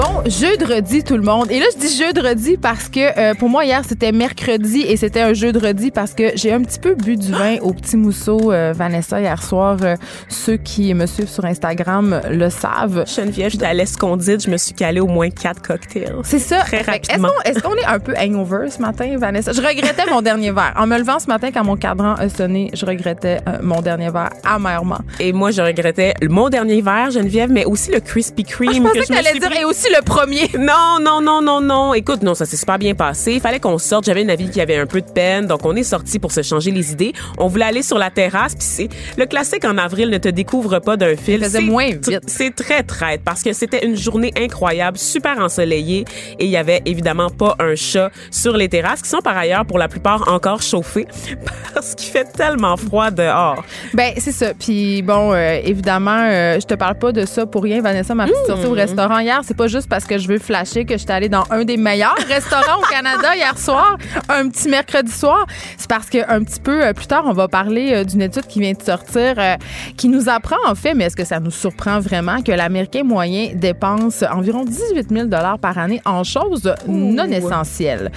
Bon, jeudi tout le monde. Et là, je dis jeudi parce que euh, pour moi, hier, c'était mercredi et c'était un jeudi parce que j'ai un petit peu bu du vin au petit mousseau, euh, Vanessa, hier soir. Euh, ceux qui me suivent sur Instagram le savent. Geneviève, j'étais à l'escondite, je me suis calée au moins quatre cocktails. C'est ça. Très rapidement. Est-ce qu'on est, un peu hangover ce matin, Vanessa? Je regrettais mon dernier verre. En me levant ce matin, quand mon cadran a sonné, je regrettais mon dernier verre amèrement. Et moi, je regrettais mon dernier verre, Geneviève, mais aussi le Krispy Kreme. Ah, je pensais que, que dire, et aussi le premier. Non, non, non, non, non. Écoute, non, ça s'est super bien passé. Il fallait qu'on sorte. J'avais une avis qui avait un peu de peine. Donc, on est sorti pour se changer les idées. On voulait aller sur la terrasse. Puis c'est le classique en avril ne te découvre pas d'un fil. C'est moins vite. C'est très traite parce que c'était une journée incroyable, super ensoleillée. Et il y avait évidemment pas un chat sur les terrasses qui sont par ailleurs pour la plupart encore chauffées parce qu'il fait tellement froid dehors. Ben, c'est ça. Puis bon, euh, évidemment, euh, je te parle pas de ça pour rien, Vanessa. Ma petite sortie au mmh. restaurant hier, c'est pas juste parce que je veux flasher que j'étais allée dans un des meilleurs restaurants au Canada hier soir, un petit mercredi soir. C'est parce qu'un petit peu euh, plus tard, on va parler euh, d'une étude qui vient de sortir euh, qui nous apprend en fait, mais est-ce que ça nous surprend vraiment que l'Américain moyen dépense environ 18 000 par année en choses non essentielles?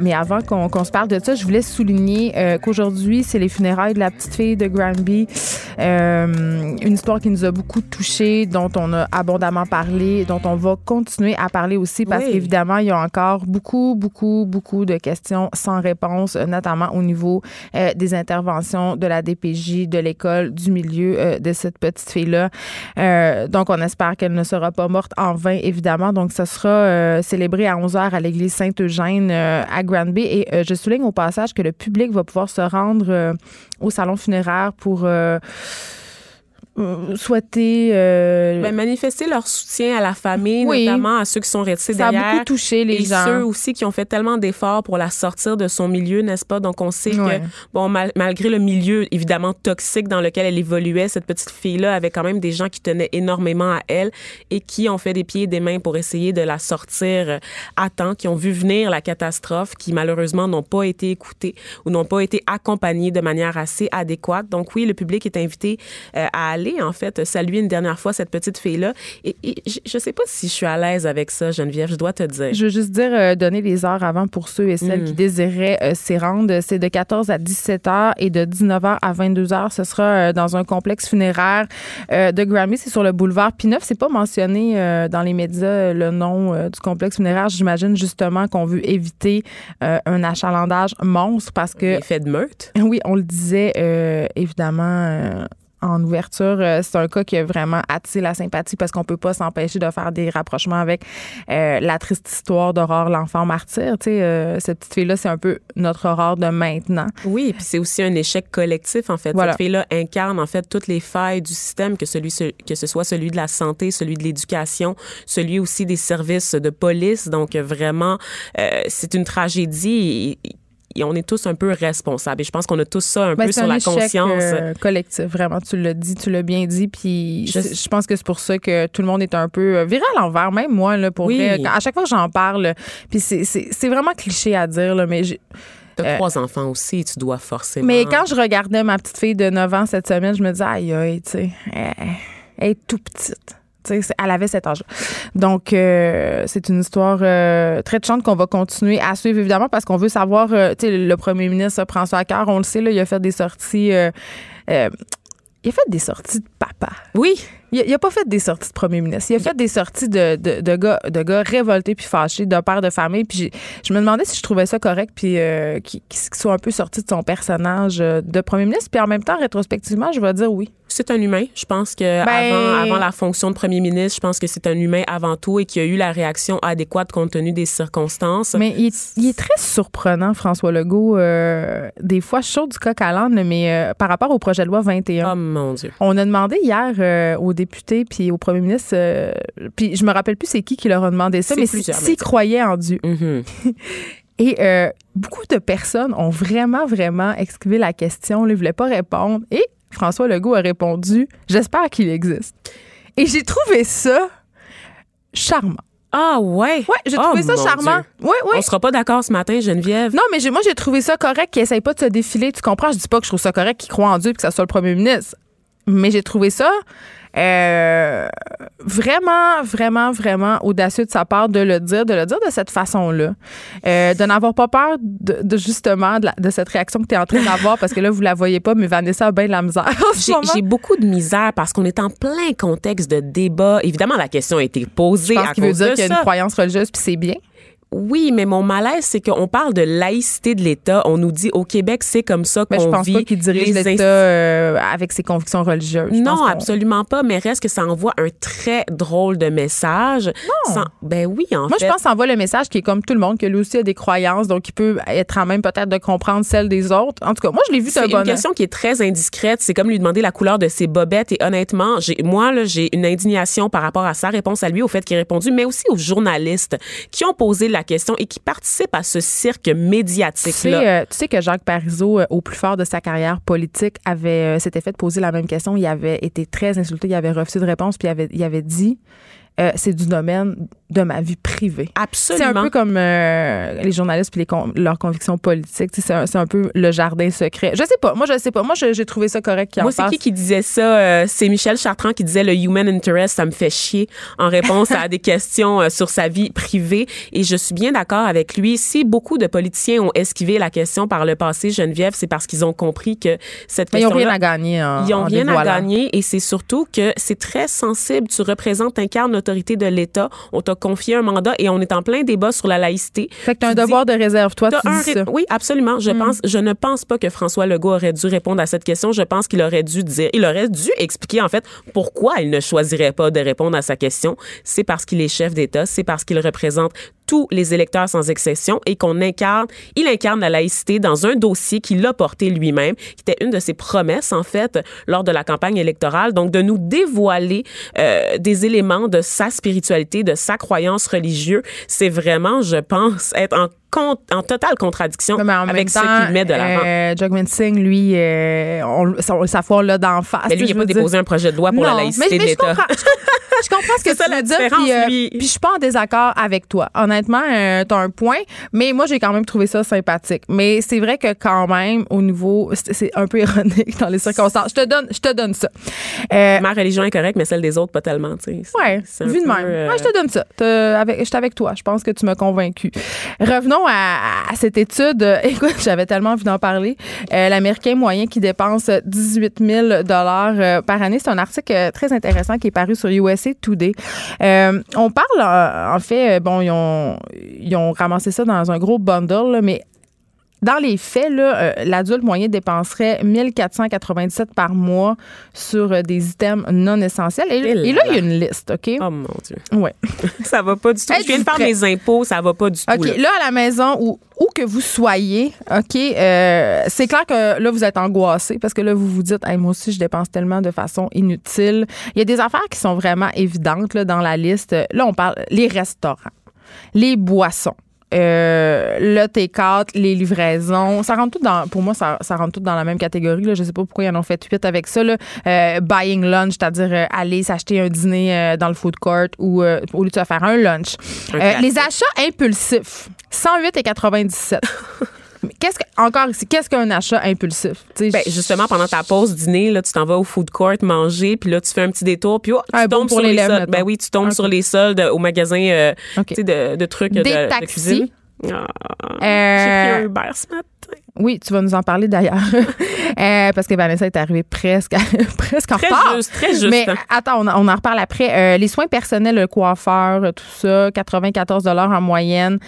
mais avant qu'on se parle de ça, je voulais souligner qu'aujourd'hui, c'est les funérailles de la petite fille de Granby. une histoire qui nous a beaucoup touchés, dont on a abondamment parlé, dont on va continuer à parler aussi parce qu'évidemment, il y a encore beaucoup, beaucoup, beaucoup de questions sans réponse, notamment au niveau euh, des interventions de la DPJ, de l'école, du milieu euh, de cette petite fille-là. Euh, donc, on espère qu'elle ne sera pas morte en vain, évidemment. Donc, ce sera célébré à 11 h à l'église Saint-Eugène à Granby. Et je souligne au passage que le public va pouvoir se rendre au salon funéraire pour euh, souhaiter euh, ben, manifester leur soutien à la famille, notamment à ceux qui sont restés ça derrière. Ça a beaucoup touché les et gens. ceux aussi qui ont fait tellement d'efforts pour la sortir de son milieu, n'est-ce pas? Donc on sait que bon malgré le milieu évidemment toxique dans lequel elle évoluait, cette petite fille-là avait quand même des gens qui tenaient énormément à elle et qui ont fait des pieds et des mains pour essayer de la sortir euh, à temps, qui ont vu venir la catastrophe, qui malheureusement n'ont pas été écoutés ou n'ont pas été accompagnés de manière assez adéquate. Donc oui, le public est invité à aller en fait, saluer une dernière fois cette petite fille-là. Et, je sais pas si je suis à l'aise avec ça, Geneviève, je dois te dire. Je veux juste dire, euh, donner les heures avant pour ceux et celles qui mm. désiraient euh, s'y rendre. C'est de 14 à 17 heures et de 19 h à 22 heures. Ce sera euh, dans un complexe funéraire de Grammy. C'est sur le boulevard Pineuf. C'est pas mentionné dans les médias le nom du complexe funéraire. J'imagine justement qu'on veut éviter un achalandage monstre parce que. L'effet de meute. Oui, on le disait évidemment en ouverture, euh, c'est un cas qui a vraiment attiré la sympathie parce qu'on peut pas s'empêcher de faire des rapprochements avec euh, la triste histoire d'Aurore, l'enfant martyr. Tu sais, euh, cette petite fille-là, c'est un peu notre Aurore de maintenant. Oui, et puis c'est aussi un échec collectif, en fait. Cette fille-là incarne, en fait, toutes les failles du système, que, celui, que ce soit celui de la santé, celui de l'éducation, celui aussi des services de police. Donc, vraiment, c'est une tragédie on est tous un peu responsables. Et je pense qu'on a tous ça un ben, peu sur la conscience. Euh, collectif, vraiment. Tu l'as dit, tu l'as bien dit. Puis je, pense que c'est pour ça que tout le monde est un peu euh, viral envers, même moi, là, pour oui. À chaque fois que j'en parle, puis c'est vraiment cliché à dire, là, mais T'as euh, trois enfants aussi, tu dois forcément. Mais quand je regardais ma petite fille de 9 ans cette semaine, je me disais, aïe, aïe, tu sais, elle est tout petite elle avait cet âge. Donc, euh, c'est une histoire euh, très touchante qu'on va continuer à suivre, évidemment, parce qu'on veut savoir, euh, tu sais, le premier ministre prend ça à cœur, on le sait, là, il a fait des sorties il a fait des sorties de papa. Oui. Il a, a pas fait des sorties de premier ministre. Il a fait des sorties de, de, de gars, de gars révoltés puis fâchés, de père de famille. Puis je me demandais si je trouvais ça correct puis euh, qu'il soit un peu sorti de son personnage de premier ministre. Puis en même temps, rétrospectivement, je vais dire oui. C'est un humain. Je pense que Ben- avant, avant la fonction de premier ministre, je pense que c'est un humain avant tout et qu'il a eu la réaction adéquate compte tenu des circonstances. Mais il est, il est très surprenant, François Legault. Euh, des fois, je saute du coq à l'âne, mais euh, par rapport au projet de loi 21. Oh mon Dieu. On a demandé hier euh, aux députés puis au premier ministre, puis je me rappelle plus c'est qui qui leur a demandé ça, mais s'ils croyaient en Dieu. Mhm. Et euh, beaucoup de personnes ont vraiment, vraiment esquivé la question, ne voulaient pas répondre. Et François Legault a répondu J'espère qu'il existe. Et j'ai trouvé ça charmant. Ah ouais. Ouais, j'ai Oh, trouvé ça charmant. Dieu. Oui. On sera pas d'accord ce matin, Geneviève. Non, mais moi, j'ai trouvé ça correct qu'il essaye pas de se défiler. Tu comprends? Je dis pas que je trouve ça correct qu'il croit en Dieu et que ça soit le premier ministre. Mais j'ai trouvé ça euh, vraiment, vraiment, vraiment audacieux de sa part de le dire, de le dire de cette façon-là. Euh, de n'avoir pas peur de, de justement de, la- de cette réaction que tu es en train d'avoir parce que là, vous la voyez pas, mais Vanessa a bien de la misère. J'ai beaucoup de misère parce qu'on est en plein contexte de débat. Évidemment, la question a été posée Je pense qu'il veut dire qu'il y a une croyance religieuse puis c'est bien. Oui, mais mon malaise, c'est qu'on parle de laïcité de l'État. On nous dit au Québec, c'est comme ça je qu'on pense vit. pas qu'il dirige l'État euh, avec ses convictions religieuses. Je pense Non, absolument pas. Mais reste que ça envoie un très drôle de message. Non. ben oui, en Moi, fait. je pense que ça envoie le message qui est comme tout le monde, que lui aussi a des croyances, donc il peut être en même peut-être de comprendre celles des autres. En tout cas, moi, je l'ai vu C'est une bon œil. question qui est très indiscrète. C'est comme lui demander la couleur de ses bobettes. Et honnêtement, moi, là, j'ai une indignation par rapport à sa réponse à lui, au fait qu'il a répondu, mais aussi aux journalistes qui ont posé la question et qui participent à ce cirque médiatique-là. euh, tu sais que Jacques Parizeau, euh, au plus fort de sa carrière politique, avait euh, s'était fait poser la même question. Il avait été très insulté, il avait refusé de réponse, puis il avait dit euh, c'est du domaine de ma vie privée. C'est Absolument. un peu comme euh, les journalistes puis les con- leurs convictions politiques. C'est un, c'est un peu le jardin secret. Je sais pas. Moi, je sais pas. Moi, j'ai trouvé ça correct Moi, c'est qui qui disait ça? Euh, c'est Michel Chartrand qui disait le human interest, ça me fait chier en réponse à des questions sur sa vie privée. Et je suis bien d'accord avec lui. Si beaucoup de politiciens ont esquivé la question par le passé, Geneviève, c'est parce qu'ils ont compris que cette Mais ils n'ont question rien à gagner. En, Ils ont en rien à gagner et c'est surtout que c'est très sensible. Tu représentes, incarnes de l'État. On t'a confié un mandat et on est en plein débat sur la laïcité. Fait que t'as un dis- devoir de réserve. Toi, tu dis ça. Oui, absolument. Je pense, je ne pense pas que François Legault aurait dû répondre à cette question. Je pense qu'il aurait dû dire, il aurait dû expliquer en fait pourquoi il ne choisirait pas de répondre à sa question. C'est parce qu'il est chef d'État, c'est parce qu'il représente tous les électeurs sans exception et qu'on incarne, il incarne la laïcité dans un dossier qu'il a porté lui-même, qui était une de ses promesses en fait lors de la campagne électorale. Donc de nous dévoiler euh, des éléments de sa spiritualité, de sa croyance religieuse, c'est vraiment, je pense, être en en totale contradiction Mais en même avec temps, ce qu'il met de l'avant. euh, Jagmeet Singh, lui, euh, on, sa, sa foi, l'a d'en face. mais lui, il n'a pas dire. déposé un projet de loi pour la laïcité mais, de mais je l'État. comprends, je comprends- je comprends ce que ça tu veux dire. Puis, euh, lui. puis je suis pas en désaccord avec toi. Honnêtement, euh, t'as un point, mais moi, j'ai quand même trouvé ça sympathique. Mais c'est vrai que quand même, au niveau, c'est un peu ironique dans les circonstances. Je te donne, je te donne ça. Euh, Ma religion est correcte, mais celle des autres, pas tellement. tu un vu de même. euh, Ouais, je te donne ça. Je suis avec toi. Je pense que tu m'as convaincu. Revenons à, à cette étude. Écoute, j'avais tellement envie d'en parler. Euh, L'Américain moyen qui dépense 18 000 euh, par année. C'est un article très intéressant qui est paru sur Euh, on parle, euh, en fait, euh, bon, ils ont, ramassé ça dans un gros bundle, mais dans les faits, euh, l'adulte moyen dépenserait 1497 par mois sur euh, des items non essentiels. Et, Et là et là, il y a une liste, OK? Oh mon Dieu. Ouais. Ça va pas du tout. Je viens de faire mes impôts, ça va pas du tout. OK, là. là, à la maison, où, où que vous soyez, OK, euh, c'est clair que là, vous êtes angoissé parce que là, vous vous dites, Hey, moi aussi, je dépense tellement de façon inutile. Il y a des affaires qui sont vraiment évidentes là, dans la liste. Là, on parle les restaurants, les boissons. Euh, le T4, les livraisons, ça rentre tout dans, pour moi, ça, ça rentre tout dans la même catégorie. Là. Je sais pas pourquoi ils en ont fait huit avec ça. Là. Euh, buying lunch, c'est-à-dire euh, aller s'acheter un dîner euh, dans le food court ou au lieu de se faire un lunch. Un les achats impulsifs, 108 et 97. Qu'est-ce que, encore ici, qu'est-ce qu'un achat impulsif? Ben, justement, pendant ta pause dîner, là, tu t'en vas au food court manger, puis là, tu fais un petit détour, puis oh, tu tombes pour sur les les, soldes. Ben oui, tu tombes sur les soldes au magasin euh, de, de trucs Des de, de taxis. cuisine. Ah, Euh, J'ai pris un Uber ce matin. Oui, tu vas nous en parler d'ailleurs. Euh, parce que Vanessa est arrivée presque, presque en Très retard. juste, très juste. Mais attends, on, on en reparle après. Euh, les soins personnels, le coiffeur, euh, tout ça, 94 en moyenne.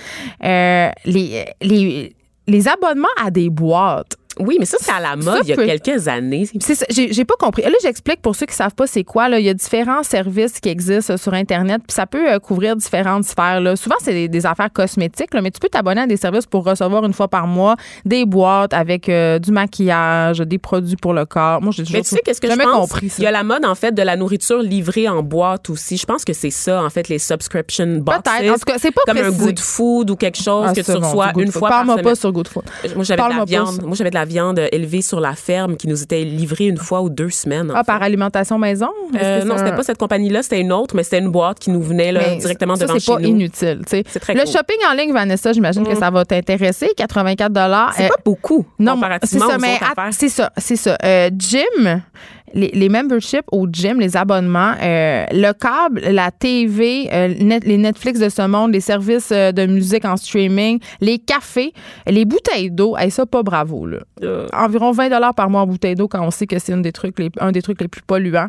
Euh, les, les, les abonnements à des boîtes. Oui, mais ça, c'est à la mode il y a quelques années. C'est ça, j'ai pas compris. Là, j'explique pour ceux qui savent pas c'est quoi. Là. Il y a différents services qui existent sur Internet, puis ça peut euh, couvrir différentes sphères. Là. Souvent, c'est des, des affaires cosmétiques, là, mais tu peux t'abonner à des services pour recevoir une fois par mois des boîtes avec euh, du maquillage, des produits pour le corps. Moi, j'ai toujours Mais tu sais, qu'est-ce que je jamais pense? compris ça. Il y a la mode, en fait, de la nourriture livrée en boîte aussi. Je pense que c'est ça, en fait, les subscription boxes. Peut-être. En tout cas, c'est pas Comme un good food ou quelque chose Ah, que tu bon, reçois une fois par Parle-moi semaine. pas sur Good Food. Moi, j'avais de la Parle-moi viande. Moi, j'avais de la viande élevée sur la ferme qui nous était livrée une fois ou deux semaines. Ah, fait. par alimentation maison? Euh, non, c'est c'était un- pas cette compagnie-là, c'était une autre, mais c'était une boîte qui nous venait là, directement ça, devant pas chez nous. inutile. C'est très Le cool. Mm. shopping en ligne, Vanessa, j'imagine que ça va t'intéresser. 84 C'est pas beaucoup Euh, Non, comparativement ça, aux mais autres att- affaires. c'est ça, c'est ça. Euh, gym, les, les memberships au gym, les abonnements, euh, le câble, la TV, euh, net- les Netflix de ce monde, les services euh, de musique en streaming, les cafés, les bouteilles d'eau, hey, ça pas bravo là. Euh. Environ 20 dollars par mois en bouteille d'eau quand on sait que c'est des trucs les- un des trucs les plus polluants.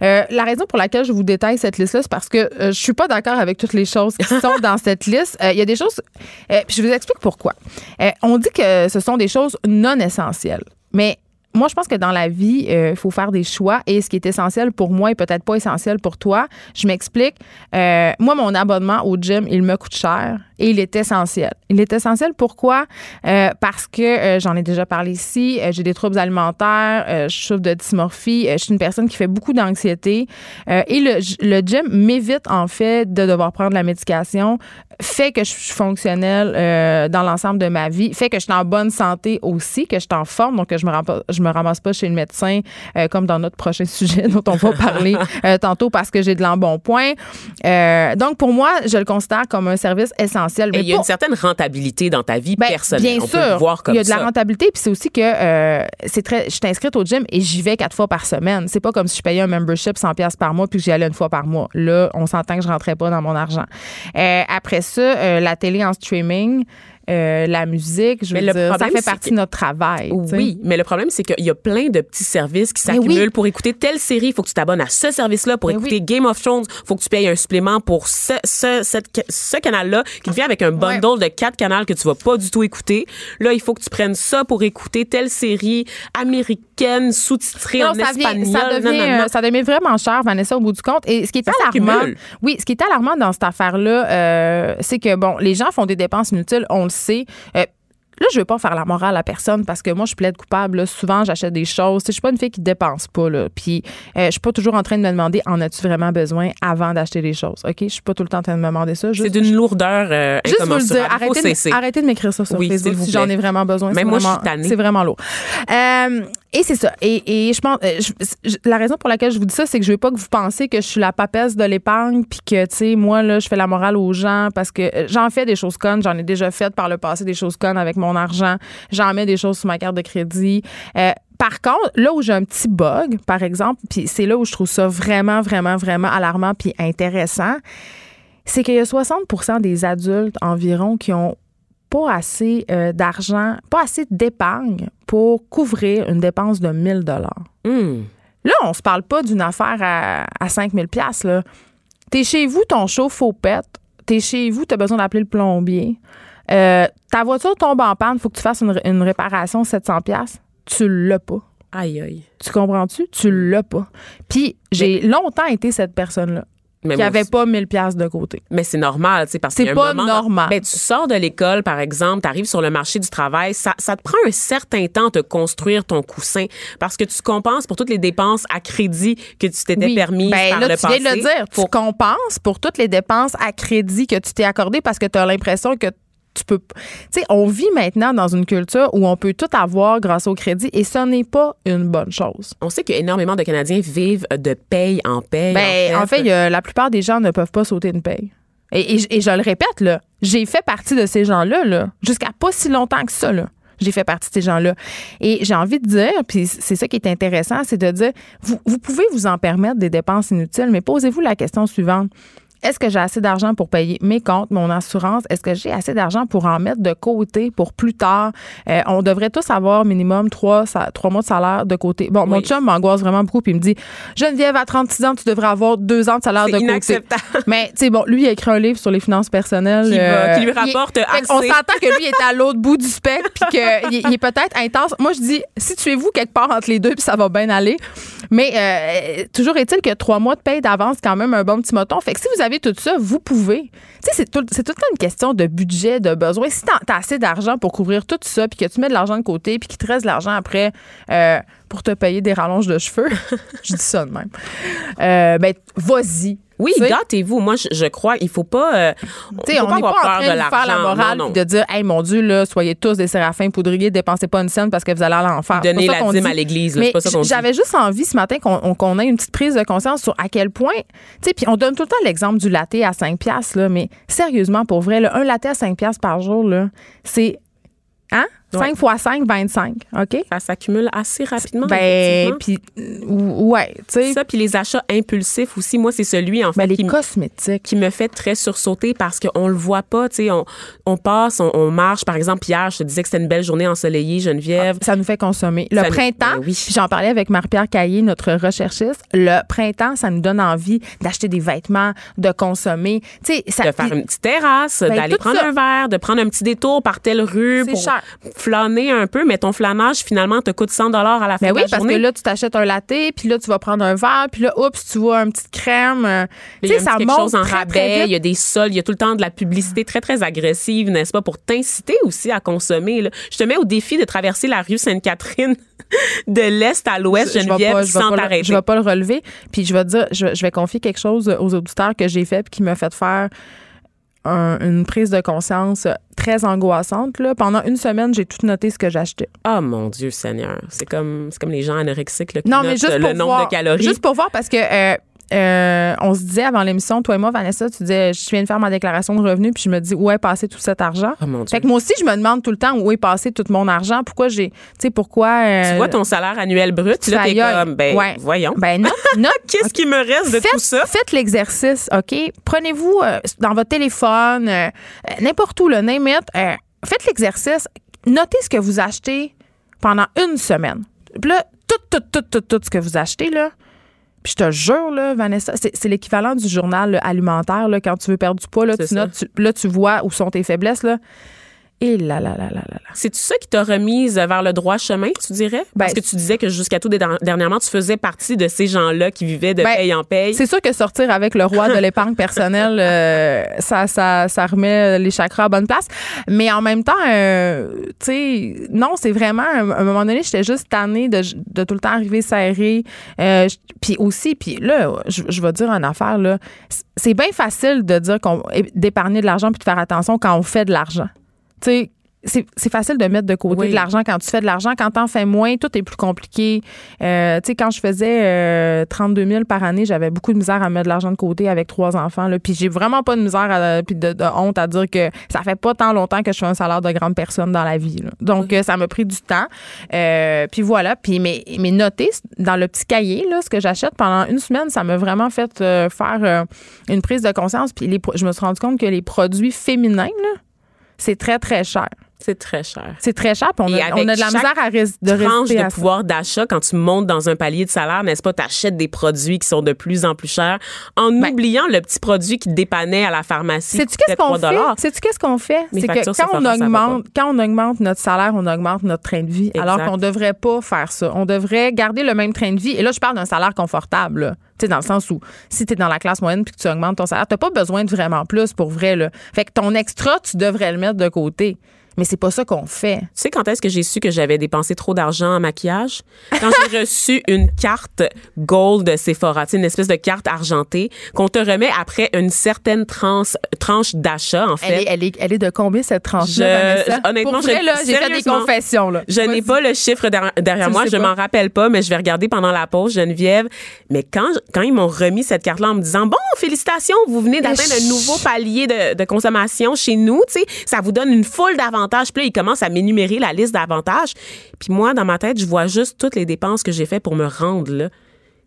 La raison pour laquelle je vous détaille cette liste là, c'est parce que je suis pas d'accord avec toutes les choses qui sont dans cette liste. Il y a des choses je vous explique pourquoi. On dit que ce sont des choses non essentielles. Mais moi, je pense que dans la vie, euh, il faut faire des choix et ce qui est essentiel pour moi est peut-être pas essentiel pour toi. Je m'explique. Euh, moi, mon abonnement au gym, il me coûte cher et il est essentiel. Il est essentiel pourquoi? Euh, parce que j'en ai déjà parlé ici, j'ai des troubles alimentaires, je souffre de dysmorphie, je suis une personne qui fait beaucoup d'anxiété et le, gym m'évite en fait de devoir prendre la médication, fait que je suis fonctionnelle dans l'ensemble de ma vie, fait que je suis en bonne santé aussi, que je suis en forme, donc que je me je me ramasse pas chez le médecin euh, comme dans notre prochain sujet dont on va parler euh, tantôt parce que j'ai de l'embonpoint. Euh, donc pour moi, je le considère comme un service essentiel. Mais il y a une certaine rentabilité dans ta vie ben, personnelle. Bien On sûr, peut le voir comme il y a de ça. la rentabilité, puis c'est aussi que c'est très. Je suis inscrite au gym et j'y vais quatre fois par semaine. C'est pas comme si je payais un membership 100 pièces par mois puis que j'y allais une fois par mois. Là, on s'entend que je rentrais pas dans mon argent. Après ça, la télé en streaming. Euh, la musique, je veux Mais dire, ça fait partie que- de notre travail. Oui, mais le problème, c'est qu'il y a plein de petits services qui s'accumulent oui. pour écouter telle série. Il faut que tu t'abonnes à ce service-là. Pour Mais écouter oui. Game of Thrones, il faut que tu payes un supplément pour ce, ce, cette- ce canal-là qui vient avec un bundle de quatre canaux que tu vas pas du tout écouter. Là, il faut que tu prennes ça pour écouter telle série américaine sous-titrée en ça, vient- espagnol. ça, devient, non, non. euh, ça devient vraiment cher, Vanessa, au bout du compte. Et ce qui est Ça alarmant, oui, ce qui est alarmant dans cette affaire-là, euh, c'est que bon, les gens font des dépenses inutiles, on le Euh, Là, je veux pas faire la morale à personne parce que moi, je plaide coupable. là. Souvent, j'achète des choses. Je suis pas une fille qui dépense pas. Là. Puis, euh, je suis pas toujours en train de me demander en as-tu vraiment besoin avant d'acheter des choses. Ok, je suis pas tout le temps en train de me demander ça. C'est d'une lourdeur euh, Juste vous le dire, arrêtez de, cesser. arrêtez de m'écrire ça sur Oui, Facebook si j'en ai vraiment besoin. C'est moi, je suis tannée. C'est vraiment lourd. Euh, et c'est ça. Et, et je pense, euh, la raison pour laquelle je vous dis ça, c'est que je veux pas que vous pensiez que je suis la papesse de l'épargne, puis que tu sais, moi là, je fais la morale aux gens parce que euh, j'en fais des choses connes, j'en ai déjà fait par le passé des choses connes avec mon argent, j'en mets des choses sur ma carte de crédit. Euh, par contre, là où j'ai un petit bug, par exemple, puis c'est là où je trouve ça vraiment, vraiment, vraiment alarmant puis intéressant, c'est qu'il y a 60% des adultes environ qui ont pas assez euh, d'argent, pas assez d'épargne pour couvrir une dépense de 1000 dollars. Hum. Là, on se parle pas d'une affaire à, à 5000 pièces là. T'es chez vous, ton chauffe-eau pète. T'es chez vous, t'as besoin d'appeler le plombier. Euh, ta voiture tombe en panne, faut que tu fasses une, une réparation 700 pièces. Tu l'as pas. Aïe, aïe. Tu comprends-tu? Tu l'as pas. Puis j'ai longtemps été cette personne-là qui aussi. pas 1000 pièces de côté. Mais c'est normal, parce C'est y a un pas moment- normal. Ben, tu sors de l'école, par exemple, tu arrives sur le marché du travail, ça, ça te prend un certain temps de construire ton coussin parce que tu compenses pour toutes les dépenses à crédit que tu t'étais Oui. permises Ben, par là, le tu passé. viens de le dire. Tu compenses pour toutes les dépenses à crédit que tu t'es accordées parce que tu as l'impression que tu peux. Tu sais, on vit maintenant dans une culture où on peut tout avoir grâce au crédit et ce n'est pas une bonne chose. On sait qu'énormément de Canadiens vivent de paye en paye. Ben, en fait, la plupart des gens ne peuvent pas sauter une paye. Et, et- et je le répète, là, j'ai fait partie de ces gens-là, là, jusqu'à pas si longtemps que ça. Là. J'ai fait partie de ces gens-là. Et j'ai envie de dire, puis c'est ça qui est intéressant, c'est de dire, vous, vous pouvez vous en permettre des dépenses inutiles, mais posez-vous la question suivante. Est-ce que j'ai assez d'argent pour payer mes comptes, mon assurance? Est-ce que j'ai assez d'argent pour en mettre de côté pour plus tard? Euh, on devrait tous avoir minimum trois, trois mois de salaire de côté. Bon, mon chum m'angoisse vraiment beaucoup puis il me dit Geneviève, à 36 ans, tu devrais avoir deux ans de salaire de inacceptable. côté. Mais, tu sais, bon, lui, il a écrit un livre sur les finances personnelles. Qui, euh, lui rapporte assez. On s'entend que lui est à l'autre bout du spectre puis qu'il est peut-être intense. Moi, je dis situez-vous quelque part entre les deux puis ça va bien aller. Mais euh, toujours est-il que trois mois de paye d'avance, quand même un bon petit moton. Fait que si vous avez tout ça, vous pouvez. Tu sais, c'est tout, c'est tout le temps une question de budget, de besoin. Si t'as as assez d'argent pour couvrir tout ça, puis que tu mets de l'argent de côté, puis qu'il te reste de l'argent après euh, pour te payer des rallonges de cheveux, je dis ça de même, euh, ben, vas-y. Oui, gâtez-vous. Moi, je, crois, il faut pas. Euh, on n'est pas, pas, en train de, faire la morale de dire, hey, mon Dieu, là, soyez tous des séraphins poudriers, dépensez pas une scène parce que vous allez à l'enfer. Donner la dîme à l'église. Mais j'avais juste envie ce matin qu'on ait une petite prise de conscience sur à quel point, tu sais, puis on donne tout le temps l'exemple du latte à 5 piastres, là, mais sérieusement, pour vrai, un latte à 5 piastres par jour, là, c'est, hein? 5 fois 5, 25. OK? Ça s'accumule assez rapidement. Ben, puis, ouais, tu sais. Ça, puis les achats impulsifs aussi. Moi, c'est celui, en fait. Ben, les cosmétiques. Qui me fait très sursauter parce qu'on le voit pas, tu sais. On, on, passe, on, marche. Par exemple, hier, je te disais que c'était une belle journée ensoleillée, Geneviève. Ah, ça nous fait consommer. Le printemps, ben oui. j'en parlais avec Marie-Pierre Caillé, notre recherchiste. Le printemps, ça nous donne envie d'acheter des vêtements, de consommer. Tu sais, ça. De faire une petite terrasse, ben, d'aller prendre un verre, de prendre un petit détour par telle rue. C'est cher flâner un peu, mais ton flânage, finalement, te coûte 100 dollars à la fin ben de oui, la parce que là, tu t'achètes un latte, puis là, tu vas prendre un verre, puis là, oups, tu vois une petite crème. Euh, tu sais, ça chose en rabais, il y a des sols, il y a tout le temps de la publicité très, très agressive, n'est-ce pas, pour t'inciter aussi à consommer. Là. Je te mets au défi de traverser la rue Sainte-Catherine de l'est à l'ouest, Geneviève, je sans t'arrêter. Je vais pas le relever, puis je vais dire, je, je vais confier quelque chose aux auditeurs que j'ai fait, puis qui m'a fait faire une prise de conscience très angoissante. Là. Pendant une semaine, j'ai tout noté ce que j'achetais. Oh mon Dieu Seigneur. C'est comme, comme les gens anorexiques qui non, mais juste le nombre de calories. Juste pour voir, parce que euh, euh, on se disait avant l'émission, toi et moi, Vanessa, tu disais, je viens de faire ma déclaration de revenus, puis je me dis, où est passé tout cet argent? Oh fait que moi aussi, je me demande tout le temps où est passé tout mon argent? Pourquoi j'ai, tu sais, pourquoi. Euh, tu vois ton salaire annuel brut, là, t'es comme, ben, voyons. Ben, non, non. Qu'est-ce qui me reste de tout ça? Faites l'exercice, OK? Prenez-vous euh, dans votre téléphone, n'importe où, là, name it, faites l'exercice, notez ce que vous achetez pendant une semaine. Puis là, tout, tout, tout, tout, tout ce que vous achetez, là, puis je te jure, là, Vanessa, c'est l'équivalent du journal alimentaire. Là, quand tu veux perdre du poids, là, tu notes, là, tu vois où sont tes faiblesses. Là. Et là, là, là, là, là. C'est-tu ça qui t'a remise vers le droit chemin, tu dirais? Parce ben, que tu disais que jusqu'à tout dernièrement, tu faisais partie de ces gens-là qui vivaient de ben, paye en paye. C'est sûr que sortir avec le roi de l'épargne personnelle, euh, ça, ça, ça remet les chakras à bonne place. Mais en même temps, euh, tu sais, non, c'est vraiment, à un moment donné, j'étais juste tannée de, de, tout le temps arriver serré. Euh, puis aussi, puis là, je, je vais dire une affaire, là. C'est bien facile de dire qu'on d'épargner de l'argent puis de faire attention quand on fait de l'argent tu sais, c'est facile de mettre de côté de l'argent quand tu fais de l'argent. Quand t'en fais moins, tout est plus compliqué. Euh, tu sais, quand je faisais 32 euh, 000 par année, j'avais beaucoup de misère à mettre de l'argent de côté avec trois enfants. Là. Puis j'ai vraiment pas de misère à, puis de, honte à dire que ça fait pas tant longtemps que je fais un salaire de grande personne dans la vie. Donc, euh, ça m'a pris du temps. puis voilà. Puis mes, mes notés dans le petit cahier, là, ce que j'achète pendant une semaine, ça m'a vraiment fait faire une prise de conscience. Puis les, je me suis rendu compte que les produits féminins, là, c'est très, très cher. C'est très cher. C'est très cher. Puis on, a, on a de la misère à res, de tranche de pouvoir d'achat quand tu montes dans un palier de salaire, n'est-ce pas? Tu achètes des produits qui sont de plus en plus chers en ben oubliant le petit produit qui te dépannait à la pharmacie. Sais-tu qu'est-ce qu'on fait? Sais-tu qu'est-ce qu'on fait? C'est que quand on, augmente, quand on augmente notre salaire, on augmente notre train de vie. Alors qu'on devrait pas faire ça. On devrait garder le même train de vie. Et là, je parle d'un salaire confortable. Tu sais, dans le sens où si tu es dans la classe moyenne puis que tu augmentes ton salaire, tu pas besoin de vraiment plus pour vrai. Là. Fait que ton extra, tu devrais le mettre de côté. Mais c'est pas ça qu'on fait. Tu sais quand est-ce que j'ai su que j'avais dépensé trop d'argent en maquillage? Quand j'ai reçu une carte gold de Sephora, une espèce de carte argentée qu'on te remet après une certaine tranche, tranche d'achat, en fait. Elle est, elle, est, de combien cette tranche-là, Honnêtement, j'ai fait des confessions. Là. Je n'ai pas le chiffre derrière, moi, je m'en rappelle pas, mais je vais regarder pendant la pause, Geneviève. Mais quand, quand ils m'ont remis cette carte-là en me disant, bon, félicitations, vous venez d'atteindre un nouveau palier de, de consommation chez nous, tu sais, ça vous donne une foule d'avantages puis là, il commence à m'énumérer la liste d'avantages. Puis moi, dans ma tête, je vois juste toutes les dépenses que j'ai fait pour me rendre là.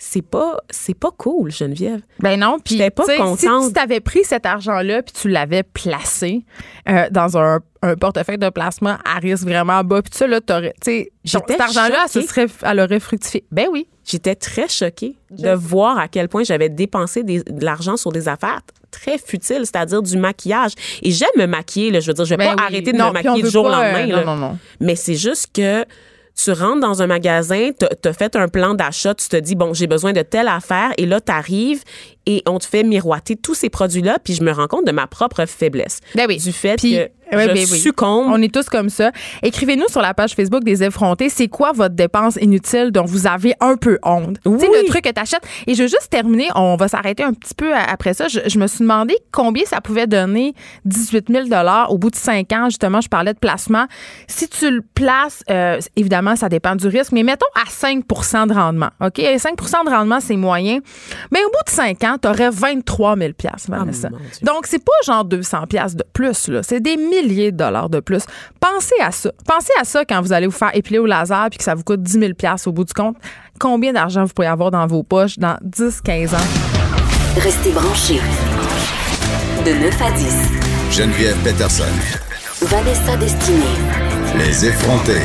C'est pas c'est pas cool, Geneviève. Ben non, puis pas contente. Si tu avais pris cet argent-là puis tu l'avais placé euh, dans un, un portefeuille de placement à risque vraiment bas, puis ça là, t'aurais, tu sais, cet argent-là, ce choquée. serait, elle aurait fructifié. Ben oui. J'étais très choquée de voir à quel point j'avais dépensé des- de l'argent sur des affaires très futiles, c'est-à-dire du maquillage. Et j'aime me maquiller, là, je veux dire, je vais Ben pas oui. arrêter de Non, me maquiller du jour au lendemain. euh, là. non, non, non. Mais c'est juste que tu rentres dans un magasin, tu as fait un plan d'achat, tu te dis, bon, j'ai besoin de telle affaire, et là, tu arrives et on te fait miroiter tous ces produits-là, puis je me rends compte de ma propre faiblesse. Ben oui. Du fait Puis- que Ouais, je ben oui. succombe. On est tous comme ça. Écrivez-nous sur la page Facebook des effrontés. C'est quoi votre dépense inutile dont vous avez un peu honte? Tu sais, Oui. le truc que t'achètes. Et je veux juste terminer. On va s'arrêter un petit peu après ça. Je, je me suis demandé combien ça pouvait donner 18 000 au bout de 5 ans. Justement, je parlais de placement. Si tu le places, euh, évidemment, ça dépend du risque, mais mettons à 5 de rendement. OK? 5 de rendement, c'est moyen. Mais au bout de 5 ans, tu aurais 23 000 Vanessa. Ah. Donc, c'est pas genre 200 pièces de plus, là. C'est des milliers de dollars de plus. Pensez à ça. Pensez à ça quand vous allez vous faire épiler au laser puis que ça vous coûte 10 000 au bout du compte. Combien d'argent vous pourriez avoir dans vos poches dans 10, 15 ans? Restez branchés. De 9 à 10, Geneviève Peterson. Vanessa Destinée. Les effrontés.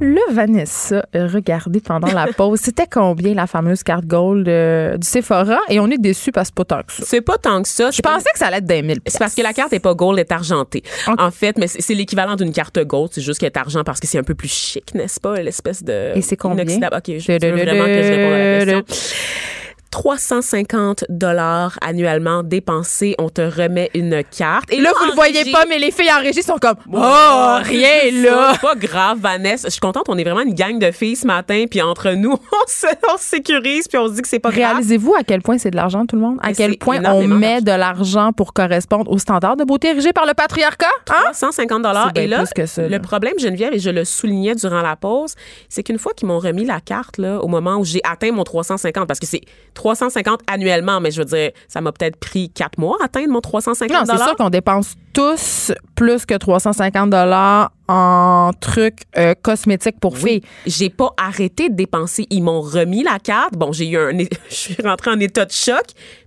Le Vanessa, regardez pendant la pause, c'était combien la fameuse carte gold euh, du Sephora? Et on est déçus parce que c'est pas tant que ça. C'est pas tant que ça. Je pensais que ça allait être des 1000 C'est parce que la carte est pas gold, elle est argentée. En fait, mais c'est l'équivalent d'une carte gold, c'est juste qu'elle est argent parce que c'est un peu plus chic, n'est-ce pas, l'espèce de Et c'est combien? inoxydable. OK, je veux vraiment que je réponde à la question. 350 dollars annuellement dépensés, on te remet une carte. Et Là, vous en le voyez régie- pas, mais les filles en régie sont comme Oh, Oh, rien là! ça. Pas grave, Vanessa. Je suis contente. On est vraiment une gang de filles ce matin. Puis entre nous, on se, on se sécurise. Puis on se dit que c'est pas grave. Réalisez-vous à quel point c'est de l'argent, tout le monde? À Mais quel point on met de l'argent pour correspondre aux standards de beauté érigés par le patriarcat? Hein? 150 dollars. Et là, que ça, là. le problème, Geneviève, et je le soulignais durant la pause, c'est qu'une fois qu'ils m'ont remis la carte, là, au moment où j'ai atteint mon 350, parce que c'est 350 annuellement, mais je veux dire, ça m'a peut-être pris quatre mois à atteindre mon 350 Non, c'est sûr qu'on dépense tous plus que 350 dollars en trucs euh, cosmétiques pour filles. J'ai pas arrêté de dépenser. Ils m'ont remis la carte. Bon, j'ai eu un, je suis rentrée en état de choc,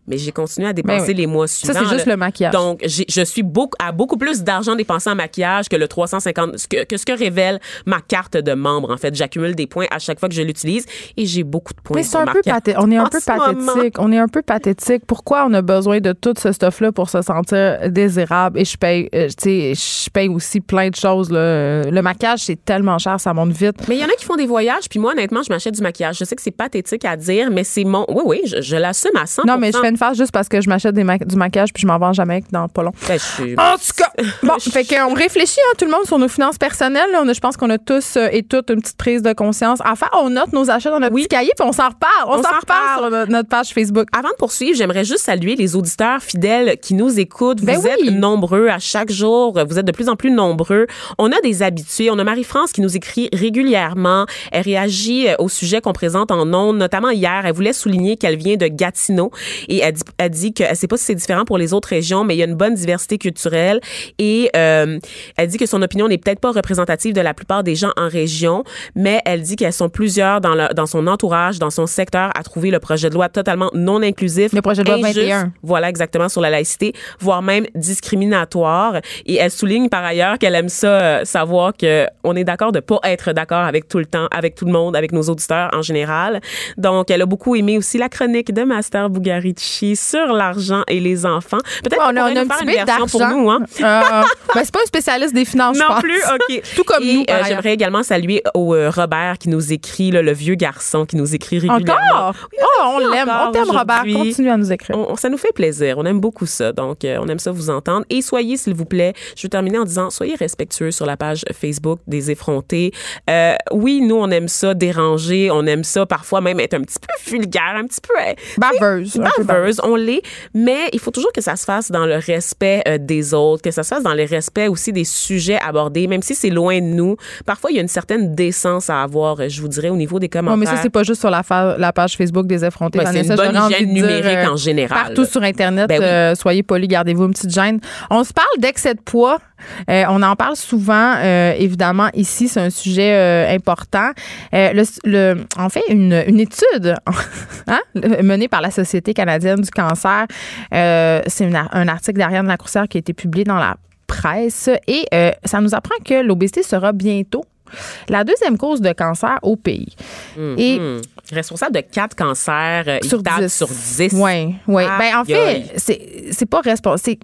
mais j'ai continué à dépenser Ben oui. les mois Ça, suivants. c'est juste là. le maquillage. Donc, je suis beaucoup, à beaucoup plus d'argent dépensé en maquillage que le 350, ce que, que ce que révèle ma carte de membre. En fait, j'accumule des points à chaque fois que je l'utilise et j'ai beaucoup de points. Mais c'est un ma peu carte. On est un en peu moment. pathétique. On est un peu pathétique. Pourquoi on a besoin de tout ce stuff-là pour se sentir désirable? Et je paye, euh, tu sais, je paye aussi plein de choses. Là. Le maquillage, c'est tellement cher, ça monte vite. Mais il y en a qui font des voyages, puis moi, honnêtement, je m'achète du maquillage. Je sais que c'est pathétique à dire, mais c'est mon. Oui, oui, je, je l'assume à 100 Non, mais je fais une face juste parce que je m'achète ma- du maquillage puis je m'en vends jamais dans pas long. Ben, je En tout cas, bon, fait qu'on réfléchit, hein, tout le monde, sur nos finances personnelles. là. On a- je pense qu'on a tous euh, et toutes une petite prise de conscience. Enfin, on note nos achats dans notre Oui. petit cahier puis on s'en reparle. On, On s'en reparle reparle. sur notre- page Facebook. Avant de poursuivre, j'aimerais juste saluer les auditeurs fidèles qui nous écoutent. Vous Ben oui. êtes nombreux à chaque jour. Vous êtes de plus en plus nombreux. On a des habitués. On a Marie-France qui nous écrit régulièrement. Elle réagit euh, au sujet qu'on présente en ondes, notamment hier. Elle voulait souligner qu'elle vient de Gatineau et elle dit, elle dit que elle sait pas si c'est différent pour les autres régions, mais il y a une bonne diversité culturelle et euh, elle dit que son opinion n'est peut-être pas représentative de la plupart des gens en région, mais elle dit qu'elles sont plusieurs dans, le- dans son entourage, dans son secteur, à trouver le projet de loi totalement non inclusif. Le projet de loi injuste, 21. Voilà, exactement, sur la laïcité, voire même discriminatoire. Et elle souligne par ailleurs qu'elle aime ça, euh, savoir que on est d'accord de pas être d'accord avec tout le temps, avec tout le monde, avec nos auditeurs en général. Donc, elle a beaucoup aimé aussi la chronique de Master Bugarici sur l'argent et les enfants. Peut-être on qu'on a, pourrait on a un faire petit une version pour nous, hein? Euh, ben, c'est pas un spécialiste des finances, je Non pense. plus, OK. Tout comme Et, nous, euh. J'aimerais également saluer au euh, Robert qui nous écrit, là, le vieux garçon qui nous écrit régulièrement. Encore? Oui, Oh, on l'aime. On t'aime, Robert. Continue à nous écrire. On- ça nous fait plaisir. On aime beaucoup ça. Donc, euh, on aime ça vous entendre. Et soyez, s'il vous plaît, je vais terminer en disant, soyez respectueux sur la page Facebook des effrontés. Euh, oui, nous, on aime ça déranger. On aime ça parfois même être un petit peu vulgaire, un petit peu... euh, Baveuse. baveuse, on l'est, mais il faut toujours que ça se fasse dans le respect euh, des autres, que ça se fasse dans le respect aussi des sujets abordés, même si c'est loin de nous. Parfois, il y a une certaine décence à avoir, euh, je vous dirais, au niveau des commentaires. Non, mais ça, c'est pas juste sur la, page Facebook des effrontés. Ouais, c'est une bonne hygiène dire, numérique euh, en général. Partout sur Internet, Ben oui. soyez polis, gardez-vous une petite gêne. On se parle d'excès de poids Euh, on en parle souvent, euh, évidemment, ici, c'est un sujet euh, important. Le, le- en fait, une, une étude hein, menée par la Société canadienne du cancer, c'est un article d'Ariane Lacroussière qui a été publié dans la presse et ça nous apprend que l'obésité sera bientôt la deuxième cause de cancer au pays. Et Hmm. Responsable de quatre cancers sur 10. sur 10. Oui, oui. Ben, en fait, c'est pas responsable.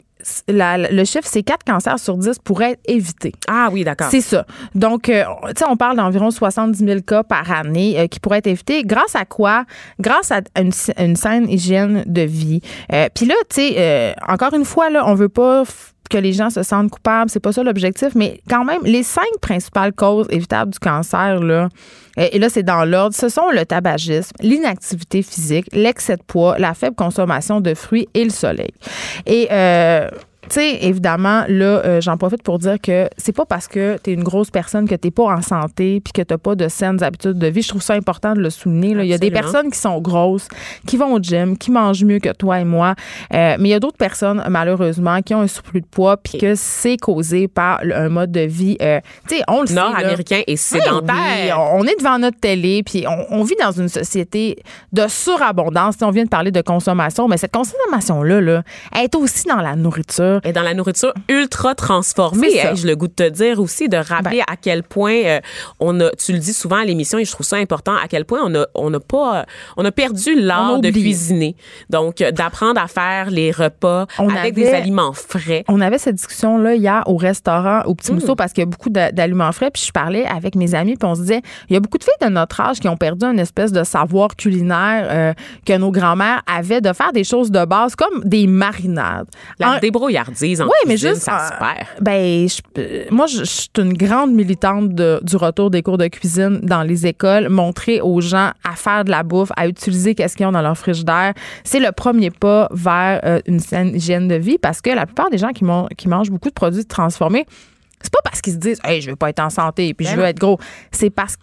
Le chiffre, c'est 4 cancers sur 10 pourraient être évités. Ah oui, d'accord. C'est ça. Donc, euh, tu sais, on parle d'environ 70 000 cas par année euh, qui pourraient être évités. Grâce à quoi? Grâce à une, une saine hygiène de vie. Euh, Puis là, tu sais, euh, encore une fois, là, on veut pas que les gens se sentent coupables. C'est pas ça l'objectif, mais quand même, les cinq principales causes évitables du cancer, là, et là, c'est dans l'ordre, ce sont le tabagisme, l'inactivité physique, l'excès de poids, la faible consommation de fruits et le soleil. Et euh, tu sais, évidemment, là, euh, j'en profite pour dire que c'est pas parce que tu es une grosse personne que tu pas en santé puis que tu pas de saines habitudes de vie. Je trouve ça important de le souligner. là. Il y a des personnes qui sont grosses, qui vont au gym, qui mangent mieux que toi et moi. Euh, mais il y a d'autres personnes, malheureusement, qui ont un surplus de poids puis que c'est causé par un mode de vie. euh, tu sais, on le sait. Nord-américain et Oui, sédentaire. on est devant notre télé, puis on, on vit dans une société de surabondance. On vient de parler de consommation, mais cette consommation-là, là, elle est aussi dans la nourriture. Et dans la nourriture ultra transformée. Ben. Hey, je le goût de te dire aussi, de rappeler à quel point euh, on a, tu le dis souvent à l'émission et je trouve ça important, à quel point on a, on a pas, euh, on a perdu l'art de cuisiner. Donc, euh, d'apprendre à faire les repas On avec avait- des aliments frais. On avait cette discussion-là hier au restaurant, au Petit Mm. Mousseau, parce qu'il y a beaucoup d'a- d'aliments frais. Puis je parlais avec mes amis, puis on se disait, il y a beaucoup de filles de notre âge qui ont perdu une espèce de savoir culinaire euh, que nos grands-mères avaient de faire des choses de base, comme des marinades. La En- en Oui, mais cuisine, juste. ça se perd. Ben, je- moi, je, je suis une grande militante de- du retour des cours de cuisine dans les écoles. Montrer aux gens à faire de la bouffe, à utiliser qu'est-ce qu'ils ont dans leur frigidaire, c'est le premier pas vers euh, une saine hygiène de vie parce que la plupart des gens qui, mangent beaucoup de produits transformés, c'est pas parce qu'ils se disent, hey, je veux pas être en santé puis je Ben veux non. être gros. C'est parce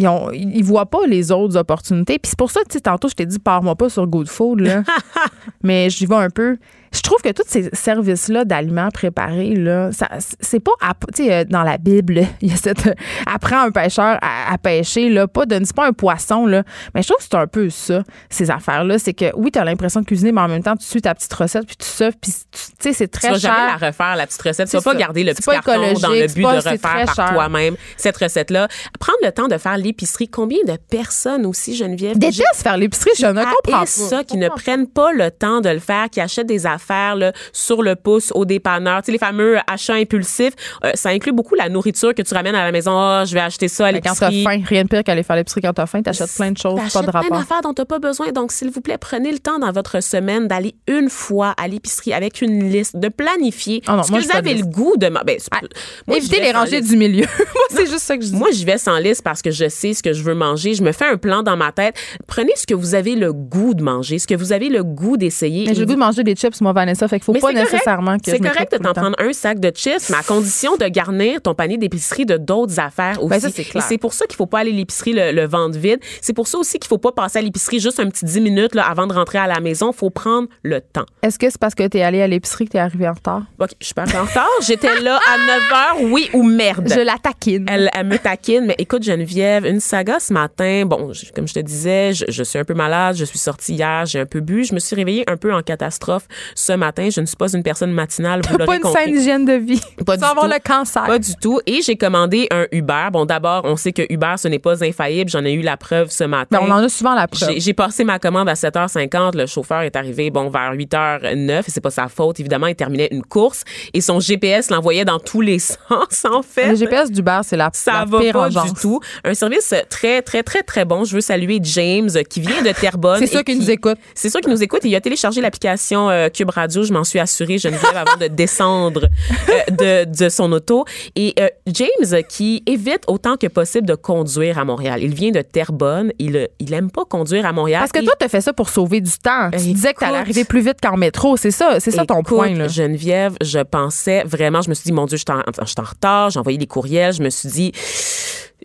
ils ont, ils voient pas les autres opportunités. Puis c'est pour ça que, tu sais, tantôt, je t'ai dit, pars-moi pas sur Good Food, là. mais j'y vais un peu. Je trouve que tous ces services-là d'aliments préparés, là, ça, c'est pas, tu sais, euh, dans la Bible, il y a cette, euh, apprends un pêcheur à, à pêcher, là, pas de, c'est pas un poisson, là. Mais je trouve que c'est un peu ça, ces affaires-là. C'est que, oui, t'as l'impression de cuisiner, mais en même temps, tu suis ta petite recette, puis tu sais, puis tu tu sais, c'est Tu très vas cher. jamais la refaire, la petite recette. Tu vas pas ça. garder le C'est petit pas carton dans le but pas- de refaire par toi-même cette recette-là. Prendre le temps de faire l'épicerie. Combien de personnes aussi, Geneviève? Déteste faire l'épicerie, je ne comprends pas. Et ça, qui ne prennent pas le temps de le faire, qui achètent des affaires là, sur le pouce au dépanneur. Tu sais, les fameux achats impulsifs, euh, ça inclut beaucoup la nourriture que tu ramènes à la maison. Ah, je vais acheter ça à Mais quand t'as l'épicerie. faim, rien de pire qu'aller faire l'épicerie quand t'as faim, t'achètes plein de choses, pas de plein rapport. d'affaires dont t'as pas besoin. Donc, s'il vous plaît, prenez le temps dans votre semaine d'aller une fois à l'épicerie avec une liste, de planifier Ah non, ce moi, que vous avez le goût de... ma- Ben, Ah, moi, vais les rangées du milieu. Moi, c'est juste ça que je dis. Moi, j'y vais sans liste parce que je sais ce que je veux manger. Je me fais un plan dans ma tête. Prenez ce que vous avez le goût de manger, ce que vous avez le goût d'essayer. J'ai le goût de manger des chips, moi, Vanessa. Fait qu'il faut Mais pas nécessairement que C'est correct de t'en prendre un sac de chips, mais à condition de garnir ton panier d'épicerie de d'autres affaires aussi. Ben, c'est clair. Et c'est pour ça qu'il faut pas aller à l'épicerie le, le ventre vide. C'est pour ça aussi qu'il faut pas passer à l'épicerie juste un petit 10 minutes là, avant de rentrer à la maison. faut prendre le temps. Est-ce que c'est parce que t'es allé à l'épicerie que t'es arrivé en retard? OK, je suis pas en retard. J'étais là à 9 h, oui ou merde? Je la taquine. Elle, elle me taquine, mais écoute, Geneviève, une saga ce matin. Bon, je- comme je te disais, je, je suis un peu malade. Je suis sortie hier, j'ai un peu bu. Je me suis réveillée un peu en catastrophe ce matin. Je ne suis pas une personne matinale, vous pas une compris. saine hygiène de vie. Pas tu du avoir tout. le cancer. Pas du tout. Et j'ai commandé un Uber. Bon, d'abord, on sait que Uber, ce n'est pas infaillible. J'en ai eu la preuve ce matin. Ben, on en a souvent la preuve. J'ai- passé ma commande à 7h50. Le chauffeur est arrivé, bon, vers 8h09. Et c'est pas sa faute. Évidemment, il terminait une course. Et son GPS l'envoyait dans tous les sens, en fait. Le GPS du bar, c'est la, Ça la va pire pas du tout. Un service très, très, très, très bon. Je veux saluer James, euh, qui vient de Terrebonne. C'est sûr qu'il qui- nous écoute. C'est sûr qu'il nous écoute. Il a téléchargé l'application euh, Cube Radio. Je m'en suis assurée, Geneviève, avant de descendre euh, de, de son auto. Et euh, James, qui évite autant que possible de conduire à Montréal. Il vient de Terrebonne. Il, il aime pas conduire à Montréal. Parce que Et- toi, t'as fait ça pour sauver du temps. Tu Écoute. disais que t'allais arriver plus vite qu'en métro. C'est ça, c'est ça ton Écoute, point, là. Geneviève, je pensais vraiment, je me suis dit, mon Dieu, je suis en, je suis en retard, j'ai envoyé des courriels, je me suis dit,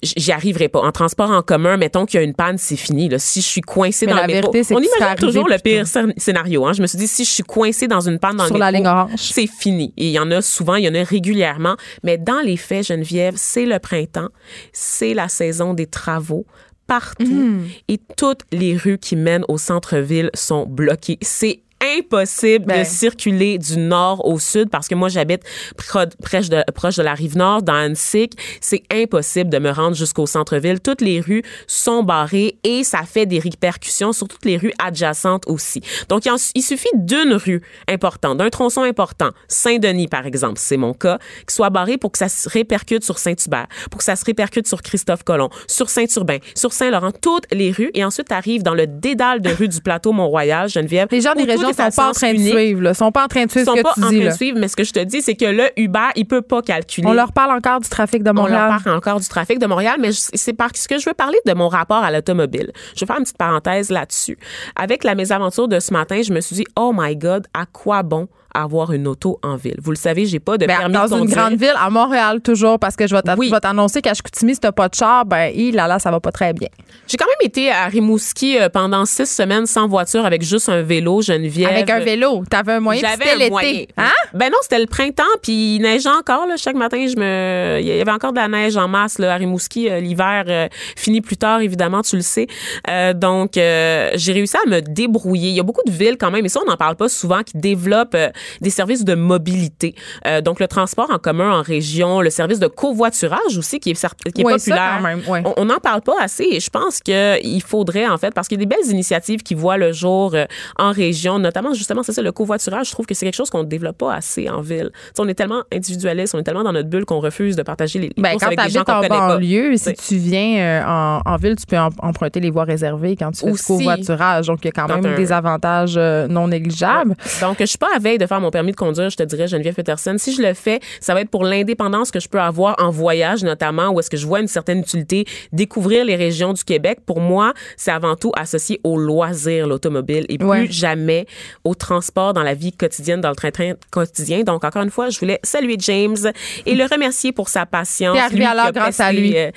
j'y arriverai pas. En transport en commun, mettons qu'il y a une panne, c'est fini. Là. Si je suis coincée Mais dans la le métro, vérité, c'est on imagine toujours le pire scén- scénario. Hein. Je me suis dit, si je suis coincée dans une panne dans Sur le métro, c'est fini. Et il y en a souvent, il y en a régulièrement. Mais dans les faits, Geneviève, c'est le printemps, c'est la saison des travaux partout Mm. et toutes les rues qui mènent au centre-ville sont bloquées. C'est impossible Ben. de circuler du nord au sud parce que moi j'habite pro- proche de, proche de la rive nord dans Annecy. C'est impossible de me rendre jusqu'au centre-ville. Toutes les rues sont barrées et ça fait des répercussions sur toutes les rues adjacentes aussi. Donc il, suffit d'une rue importante, d'un tronçon important, Saint-Denis par exemple, c'est mon cas, qui soit barré pour que ça se répercute sur Saint-Hubert, pour que ça se répercute sur Christophe Colomb, sur Saint-Urbain, sur Saint-Laurent, toutes les rues et ensuite arrive dans le dédale de rues du plateau Mont-Royal, Geneviève. Les gens des régions à sont pas en train de suivre, là. sont pas en train de suivre sont ce que pas tu en dis. train là. de suivre, mais ce que je te dis, c'est que le Uber, il peut pas calculer. On leur parle encore du trafic de On Montréal. leur parle encore du trafic de Montréal, mais c'est parce que je veux parler de mon rapport à l'automobile. Je vais faire une petite parenthèse là-dessus. Avec la mésaventure de ce matin, je me suis dit, oh my God, à quoi bon avoir une auto en ville? Vous le savez, j'ai pas de Ben, permis dans de conduire. une grande ville, à Montréal toujours, parce que je vais t'a- Oui. t'annoncer qu'à Chicoutimi, si t'as pas de char, ben, il, là, là, ça va pas très bien. J'ai quand même été à Rimouski euh, pendant six semaines sans voiture avec juste un vélo, Geneviève. Avec un vélo, t'avais un moyen, J'avais c'était l'été. Hein? Ben non, c'était le printemps, puis il neigeait encore. Là, chaque matin, je me, il y avait encore de la neige en masse là, à Rimouski. Euh, L'hiver euh, finit plus tard, évidemment, tu le sais. Euh, donc, euh, j'ai réussi à me débrouiller. Il y a beaucoup de villes quand même, et ça, on n'en parle pas souvent, qui développent des services de mobilité. Euh, donc, le transport en commun en région, le service de covoiturage aussi, qui est, qui est Ouais, ça, populaire. quand même, ouais. On- n'en parle pas assez et je pense qu'il faudrait, en fait, parce qu'il y a des belles initiatives qui voient le jour euh, en région, notamment, justement, c'est ça, le covoiturage. Je trouve que c'est quelque chose qu'on ne développe pas assez en ville. On est tellement individualiste, on est tellement dans notre bulle qu'on refuse de partager les, les Ben, courses avec des gens qu'on en connaît pas. banlieue, si tu viens euh, en, en ville, tu peux em- emprunter les voies réservées quand tu fais Aussi. du covoiturage. Donc, il y a quand même un- des avantages euh, non négligeables. Donc, je suis pas à veille de faire mon permis de conduire, je te dirais, Geneviève Peterson. Si je le fais, ça va être pour l'indépendance que je peux avoir en voyage, notamment, où est-ce que je vois une certaine utilité, découvrir les régions du Québec. Pour moi, c'est avant tout associé au loisir, l'automobile, et plus Ouais. jamais au transport dans la vie quotidienne, dans le train-train quotidien. Donc, encore une fois, je voulais saluer James et le remercier pour sa patience. Arrivé Lui à qui l'heure a grâce à pesté, lui. euh,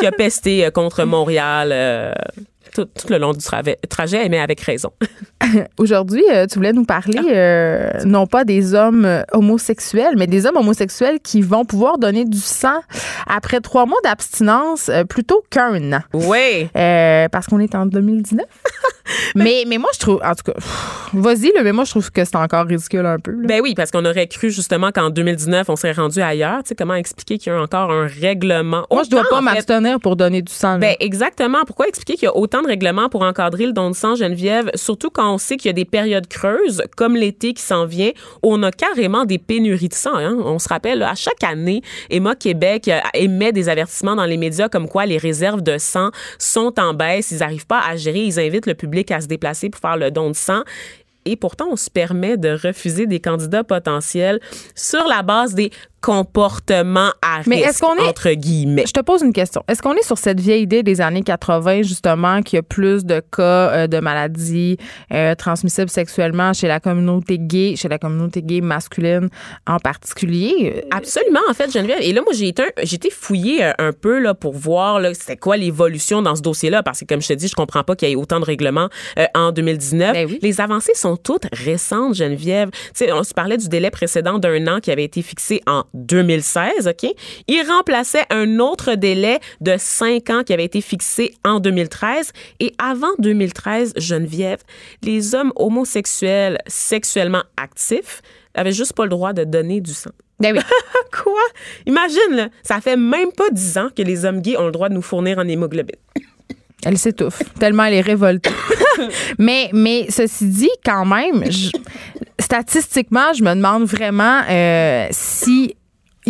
qui a pesté euh, contre Montréal. euh, tout, tout le long du trajet, mais avec raison. Aujourd'hui, euh, tu voulais nous parler euh, non pas des hommes euh, homosexuels, mais des hommes homosexuels qui vont pouvoir donner du sang après trois mois d'abstinence plutôt qu'un an. Oui. Euh, parce qu'on est en 2019. mais, mais moi, je trouve, en tout cas, vas-y, mais moi, je trouve que c'est encore ridicule un peu. là. Ben oui, parce qu'on aurait cru justement qu'en 2019, on serait rendu ailleurs. Tu sais, comment expliquer qu'il y a encore un règlement? moi, je dois Autant, pas m'abstenir pour donner du sang. là. Ben exactement. Pourquoi expliquer qu'il y a autant de règlements pour encadrer le don de sang, Geneviève? Surtout quand on sait qu'il y a des périodes creuses, comme l'été qui s'en vient, où on a carrément des pénuries de sang. hein. On se rappelle, à chaque année, Emma Québec euh, émet des avertissements dans les médias comme quoi les réserves de sang sont en baisse. Ils n'arrivent pas à gérer. Ils invitent le public à se déplacer pour faire le don de sang. Et pourtant, on se permet de refuser des candidats potentiels sur la base des comportements à Mais est- entre guillemets. Je te pose une question. Est-ce qu'on est sur cette vieille idée des années 80, justement, qu'il y a plus de cas euh, de maladies euh, transmissibles sexuellement chez la communauté gay, chez la communauté gay masculine en particulier? Absolument, en fait, Geneviève. Et là, moi, j'ai été, été fouillée euh, un peu là, pour voir c'était quoi l'évolution dans ce dossier-là, parce que, comme je te dis, je comprends pas qu'il y ait autant de règlements euh, en 2019. Ben oui. Les avancées sont toutes récentes, Geneviève. Sais, on se parlait du délai précédent d'un an qui avait été fixé en 2016, OK? Il remplaçait un autre délai de cinq ans qui avait été fixé en 2013. Et avant 2013, Geneviève, les hommes homosexuels sexuellement actifs avaient juste pas le droit de donner du sang. Ben oui. Quoi? Imagine, là, ça fait même pas dix ans que les hommes gays ont le droit de nous fournir en hémoglobine. Elle s'étouffe, tellement elle est révoltée. mais, mais ceci dit, quand même, je- statistiquement, je me demande vraiment euh, si.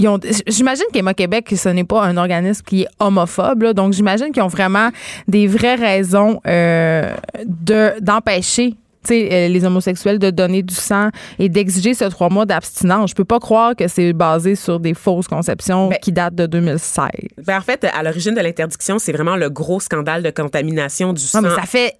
Ont- J'imagine qu'Emma Québec, ce n'est pas un organisme qui est homophobe, là, donc j'imagine qu'ils ont vraiment des vraies raisons euh, de d'empêcher euh, les homosexuels de donner du sang et d'exiger ce trois mois d'abstinence. Je peux pas croire que c'est basé sur des fausses conceptions Ben, qui datent de 2016. Ben, en fait, à l'origine de l'interdiction, c'est vraiment le gros scandale de contamination du Non, sang. mais ça fait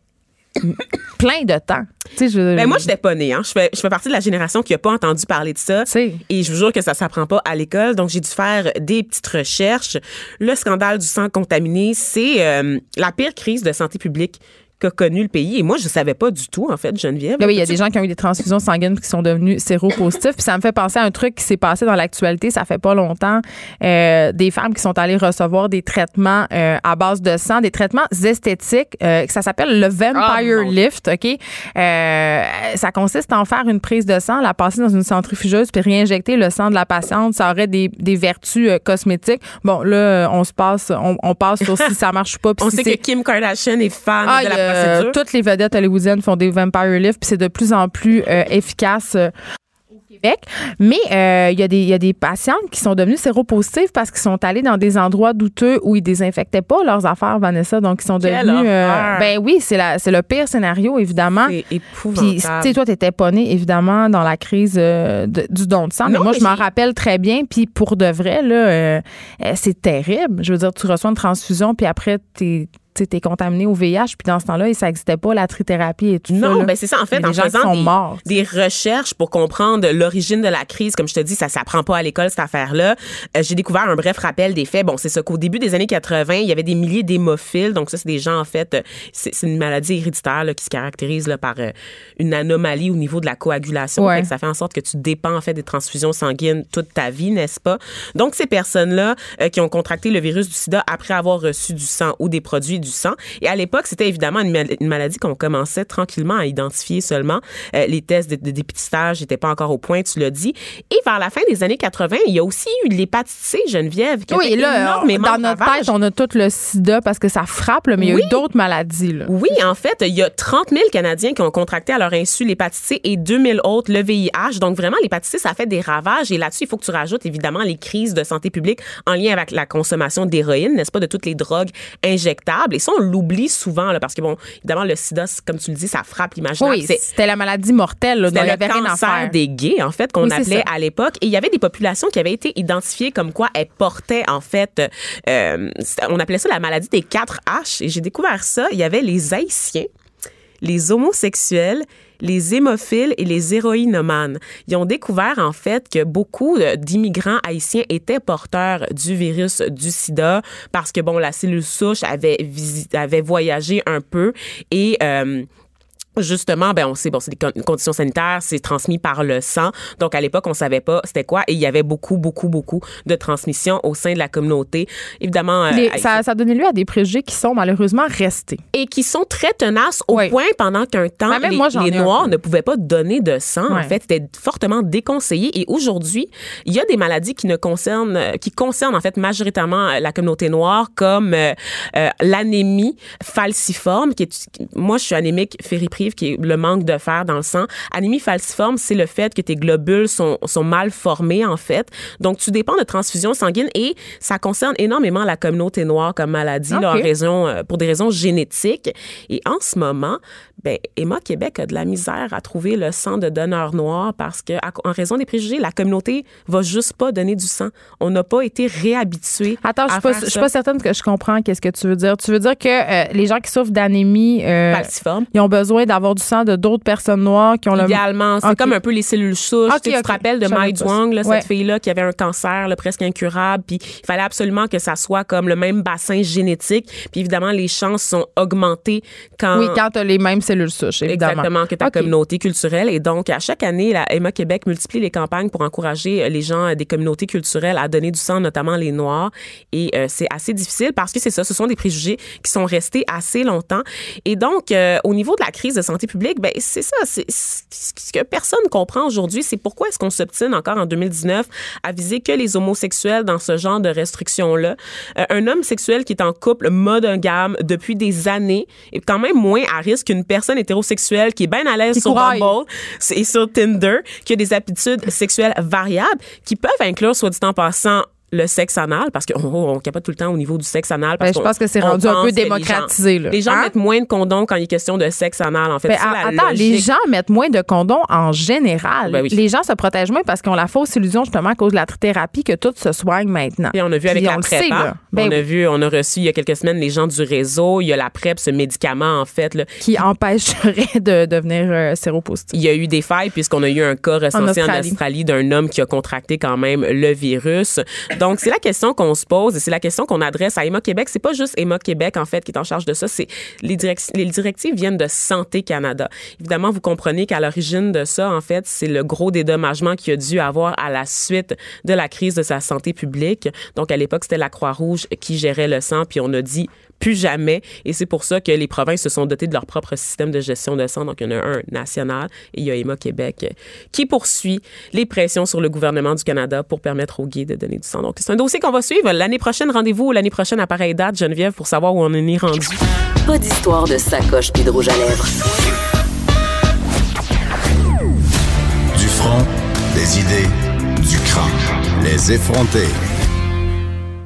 plein de temps. Je, Ben moi, je n'étais pas née. Hein. Je, fais, je fais partie de la génération qui n'a pas entendu parler de ça. Et je vous jure que ça s'apprend pas à l'école. Donc, j'ai dû faire des petites recherches. Le scandale du sang contaminé, c'est euh, la pire crise de santé publique qu'a connu le pays. Et moi, je savais pas du tout, en fait, Geneviève. Ben oui, il y a des gens qui ont eu des transfusions sanguines qui sont devenus séropositifs. Puis ça me fait penser à un truc qui s'est passé dans l'actualité, ça fait pas longtemps. Euh, des femmes qui sont allées recevoir des traitements euh, à base de sang, des traitements esthétiques. euh, ça s'appelle le Vampire Ah, mon Lift, OK? Euh, ça consiste à en faire une prise de sang, la passer dans une centrifugeuse puis réinjecter le sang de la patiente. Ça aurait des, des vertus euh, cosmétiques. Bon, là, on se passe, on, on passe sur si ça marche ou pas. puis On si sait que Kim Kardashian est fan ah, de la procédure. toutes les vedettes hollywoodiennes font des vampire lifts, puis c'est de plus en plus euh, efficace. euh, au Québec. Mais euh, il y, a des- il y a des patientes qui sont devenues séropositives parce qu'ils sont allés dans des endroits douteux où ils désinfectaient pas leurs affaires, Vanessa. Donc, ils sont devenus. euh, ben oui, c'est le pire scénario, évidemment. C'est Puis, épouvantable. tu sais, toi, t'étais pas née, évidemment, dans la crise euh, de- du don de sang. mais moi, mais je m'en rappelle très bien. Puis, pour de vrai, là, euh, euh, c'est terrible. Je veux dire, tu reçois une transfusion, puis après, t'es t'es contaminé au VIH, puis dans ce temps-là, ça n'existait pas, la trithérapie et tout ça. Non, là. ben c'est ça. En fait, en des gens qui faisant sont des, morts. des recherches pour comprendre l'origine de la crise, comme je te dis, ça s'apprend pas à l'école, cette affaire-là. Euh, J'ai découvert un bref rappel des faits. Bon, c'est ça qu'au début des années 80, il y avait des milliers d'hémophiles. Donc ça, c'est des gens, en fait, euh, c'est c'est une maladie héréditaire là, qui se caractérise là, par euh, une anomalie au niveau de la coagulation. Ouais. Fait que ça fait en sorte que tu dépends, en fait, des transfusions sanguines toute ta vie, n'est-ce pas? Donc, ces personnes-là euh, qui ont contracté le virus du sida après avoir reçu du sang ou des produits du sang. Et à l'époque, c'était évidemment une, mal- une maladie qu'on commençait tranquillement à identifier seulement. Euh, les tests de, de dépistage n'étaient pas encore au point, tu l'as dit. Et vers la fin des années 80, il y a aussi eu l'hépatite C, Geneviève, qui a Oui, là, énormément dans notre tête, on a tout le sida parce que ça frappe, là, mais il y a eu d'autres maladies. Là. Oui, en fait, il y a 30 000 Canadiens qui ont contracté à leur insu l'hépatite C et 2000 autres le VIH. Donc, vraiment, l'hépatite C, ça fait des ravages. Et là-dessus, il faut que tu rajoutes, évidemment, les crises de santé publique en lien avec la consommation d'héroïne, n'est-ce pas, de toutes les drogues injectables. Et ça, on l'oublie souvent, là, parce que, bon, évidemment, le sida, comme tu le dis, ça frappe l'imaginaire. Oui, c'était la maladie mortelle. C'était le cancer des gays, en fait, qu'on Oui, appelait à l'époque. Et il y avait des populations qui avaient été identifiées comme quoi elles portaient, en fait, euh, on appelait ça la maladie des 4 H. Et j'ai découvert ça. Il y avait les Haïtiens, les homosexuels, les hémophiles et les héroïnomanes. Ils ont découvert en fait que beaucoup euh, d'immigrants haïtiens étaient porteurs du virus du sida parce que bon la cellule souche avait avait voyagé un peu et euh, Justement, ben on sait bon, c'est des con- conditions sanitaires, c'est transmis par le sang. Donc à l'époque, on savait pas c'était quoi et il y avait beaucoup beaucoup beaucoup de transmission au sein de la communauté. Évidemment euh, Les- ça, ça a donné lieu à des préjugés qui sont malheureusement restés. et qui sont très tenaces au Oui. point pendant qu'un temps Ben, les, moi, noirs ne pouvaient pas donner de sang en fait c'était fortement déconseillé et aujourd'hui il y a des maladies qui ne concernent euh, qui concernent en fait majoritairement euh, la communauté noire comme euh, euh, l'anémie falciforme qui est moi je suis anémique qui est le manque de fer dans le sang. Anémie falciforme c'est le fait que tes globules sont sont mal formés en fait. Donc tu dépends de transfusion sanguine et ça concerne énormément la communauté noire comme maladie là, en Ok. raison euh, pour des raisons génétiques. Et en ce moment ben Emma Québec a de la misère à trouver le sang de donneurs noirs parce que en raison des préjugés la communauté va juste pas donner du sang. On n'a pas été réhabitués Attends, je à suis pas, certaine que je comprends qu'est-ce que tu veux dire. Tu veux dire que euh, les gens qui souffrent d'anémie, euh, falciforme. ils ont besoin d'avoir du sang de d'autres personnes noires qui ont le Idéalement, c'est comme un peu les cellules souches. Ok, Tu sais, tu ok. te rappelles de Mai. Duong, là, Ouais. cette fille-là qui avait un cancer là, presque incurable, puis il fallait absolument que ça soit comme le même bassin génétique. Puis évidemment, les chances sont augmentées quand Oui, quand tu as les mêmes cellules souches, évidemment. Exactement, que ta communauté culturelle. Et donc, à chaque année, la Emma Québec multiplie les campagnes pour encourager euh, les gens des communautés culturelles à donner du sang, notamment les Noirs. Et euh, c'est assez difficile parce que c'est ça, ce sont des préjugés qui sont restés assez longtemps. Et donc, euh, au niveau de la crise de santé publique, ben c'est ça, c'est ce que personne comprend aujourd'hui, c'est pourquoi est-ce qu'on s'obstine encore en 2019 à viser que les homosexuels dans ce genre de restrictions-là? Euh, un homme sexuel qui est en couple monogame depuis des années est quand même moins à risque qu'une personne hétérosexuelle qui est bien à l'aise sur couraille. Bumble et sur Tinder, qui a des aptitudes sexuelles variables qui peuvent inclure, soit dit en passant, le sexe anal, parce qu'on on capote tout le temps au niveau du sexe anal. Parce Ben, je qu'on- pense que c'est rendu un peu que les gens- démocratisé. Les gens, Hein? mettent moins de condoms quand il est question de sexe anal, en fait. Ben, attends, les gens mettent moins de condoms en général. Ben oui. Les gens se protègent moins parce qu'ils ont la fausse illusion, justement, à cause de la thérapie, que tout se soigne maintenant. Et on a vu avec Puis la on le PrEP. sait, hein. on a vu, on a reçu il y a quelques semaines les gens du réseau. Il y a la PrEP, ce médicament, en fait. là. qui empêcherait de devenir euh, séropositif. Il y a eu des failles puisqu'on a eu un cas recensé en Australie. Australie, d'un homme qui a contracté quand même le virus. Donc, c'est la question qu'on se pose et c'est la question qu'on adresse à Emma Québec. C'est pas juste Emma Québec, en fait, qui est en charge de ça. C'est les, direc- les directives viennent de Santé Canada. Évidemment, vous comprenez qu'à l'origine de ça, en fait, c'est le gros dédommagement qu'il a dû avoir à la suite de la crise de sa santé publique. Donc, à l'époque, c'était la Croix-Rouge qui gérait le sang, puis on a dit plus jamais. Et c'est pour ça que les provinces se sont dotées de leur propre système de gestion de sang. Donc, il y en a un national et il y a Emma Québec euh, qui poursuit les pressions sur le gouvernement du Canada pour permettre aux gays de donner du sang. Donc, c'est un dossier qu'on va suivre. L'année prochaine, rendez-vous l'année prochaine à pareille date, Geneviève, pour savoir où on en est rendu. Pas d'histoire de sacoche puis de rouge à lèvres. Du front, des idées, du crâne. Les effronter.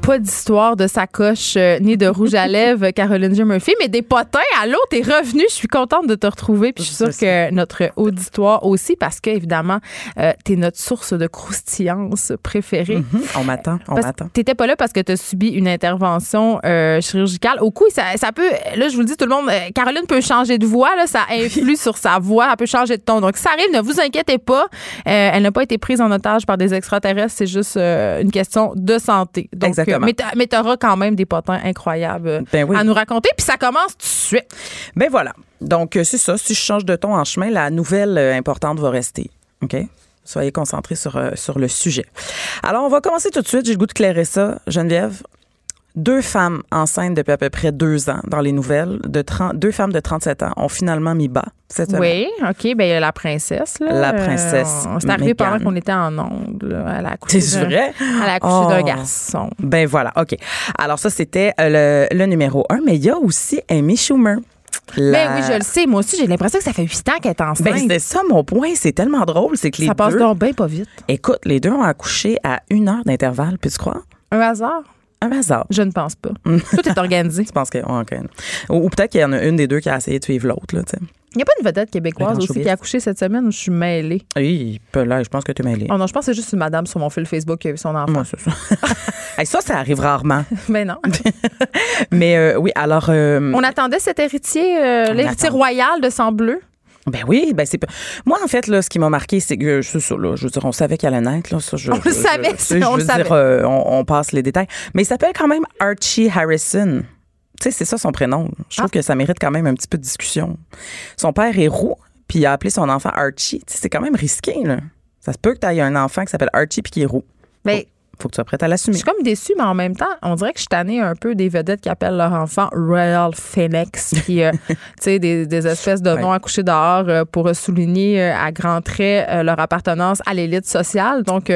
Pas d'histoire de sacoche euh, ni de rouge à lèvres, Caroline J. Murphy, mais des potins. Allô, t'es revenu. Je suis contente de te retrouver. Puis je suis sûre que notre auditoire aussi, parce que évidemment, euh, t'es notre source de croustillance préférée. On m'attend, on m'attend. T'étais pas là parce que t'as subi une intervention euh, chirurgicale. Au coup, ça, ça peut. Là, je vous le dis, tout le monde. euh, Caroline peut changer de voix. Là, ça influe sur sa voix. Elle peut changer de ton. Donc, ça arrive. Ne vous inquiétez pas. Euh, elle n'a pas été prise en otage par des extraterrestres. C'est juste euh, une question de santé. Donc, Exactement. Mais mais t'auras quand même des potins incroyables euh, Ben oui. à nous raconter. Puis ça commence tout de suite. Ben voilà. Donc, euh, c'est ça. Si je change de ton en chemin, la nouvelle euh, importante va rester. OK? Soyez concentrés sur, sur le sujet. Alors, on va commencer tout de suite. J'ai le goût de clairer ça, Geneviève. Deux femmes enceintes depuis à peu près deux ans dans les nouvelles, de 30 deux femmes de 37 ans ont finalement mis bas cette semaine. Oui, OK. Ben, il y a la princesse. Là. La princesse Euh, C'est arrivé pendant qu'on était en ongle. là. Elle a accouché C'est vrai? Elle a accouché Oh. d'un garçon. Ben voilà, OK. Alors ça, c'était euh, le, le numéro un, mais il y a aussi Amy Schumer. Ben La- oui, je le sais. Moi aussi, j'ai l'impression que ça fait huit ans qu'elle est enceinte. Ben, c'était ça mon point. C'est tellement drôle. C'est que les ça passe deux... donc bien pas vite. Écoute, les deux ont accouché à une heure d'intervalle, puis tu crois? Un hasard? Un hasard. Je ne pense pas. Tout est organisé. Je pense que. ouais, ok. Ou, ou peut-être qu'il y en a une des deux qui a essayé de suivre l'autre, là, tu sais. Il n'y a pas une vedette québécoise aussi qui a accouché cette semaine où je suis mêlée? Oui, là, je pense que tu es mêlé. Oh non, je pense que c'est juste une madame sur mon fil Facebook qui a eu son enfant. Ça. Hey, ça, ça arrive rarement. Ben non. Mais euh, oui, alors. euh, On attendait cet héritier, euh, l'héritier royal de sang bleu. Ben oui, ben c'est. pas- Moi, en fait, là, ce qui m'a marqué, c'est que c'est ça, là. Je veux dire, on savait qu'elle allait naître, là. Ça, je, On le je- savait, je- on je le dire, euh, on, on passe les détails. Mais il s'appelle quand même Archie Harrison. Tu sais, c'est ça son prénom. Je Ah. trouve que ça mérite quand même un petit peu de discussion. Son père est roux, puis il a appelé son enfant Archie. C'est quand même risqué, là. Ça se peut que tu aies un enfant qui s'appelle Archie puis qui est roux. Ben, Faut que tu sois prête à je l'assumer. suis comme déçue, mais en même temps, on dirait que je suis tannée un peu des vedettes qui appellent leur enfant Royal Phoenix, puis, euh, tu sais, des, des espèces de Ouais. noms accouchés dehors euh, pour souligner euh, à grands traits euh, leur appartenance à l'élite sociale. Donc,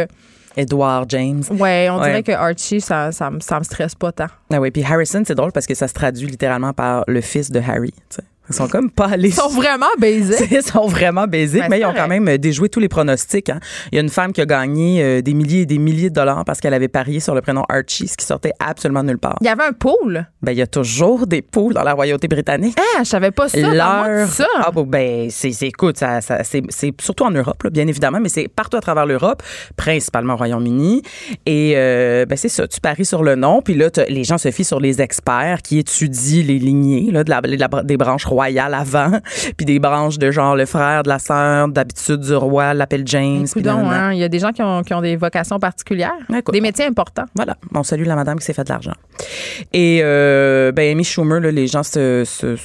Edward James. ouais, on Ouais. dirait que Archie, ça, ça, me- ça me stresse pas tant. Ah oui, puis Harrison, c'est drôle parce que ça se traduit littéralement par le fils de Harry. tu sais. Ils sont comme pas allés. Ils sont vraiment baisés. Ils sont vraiment baisés, Ben, mais ils ont quand même euh, déjoué tous les pronostics. hein. Il y a une femme qui a gagné euh, des milliers et des milliers de dollars parce qu'elle avait parié sur le prénom Archie, ce qui sortait absolument nulle part. Il y avait un pôle. Ben, il y a toujours des poules dans la royauté britannique. Ah, je savais pas ça. L'heure. ça. Ah, bon, ben, c'est, écoute, ça, ça- c'est, surtout en Europe, là, bien évidemment, mais c'est partout à travers l'Europe, principalement au Royaume-Uni. Et, euh, ben, c'est ça, tu paries sur le nom, puis là, les gens se fient sur les experts qui étudient les lignées, là, de la, de la- des branches royales avant, puis des branches de genre le frère, de la sœur, d'habitude du roi, l'appelle James. Coudon, hein, il y a des gens qui ont, qui ont des vocations particulières, Écoute, des métiers importants. Voilà, on salue la madame qui s'est fait de l'argent. Et euh, ben Amy Schumer, là, les gens se, se,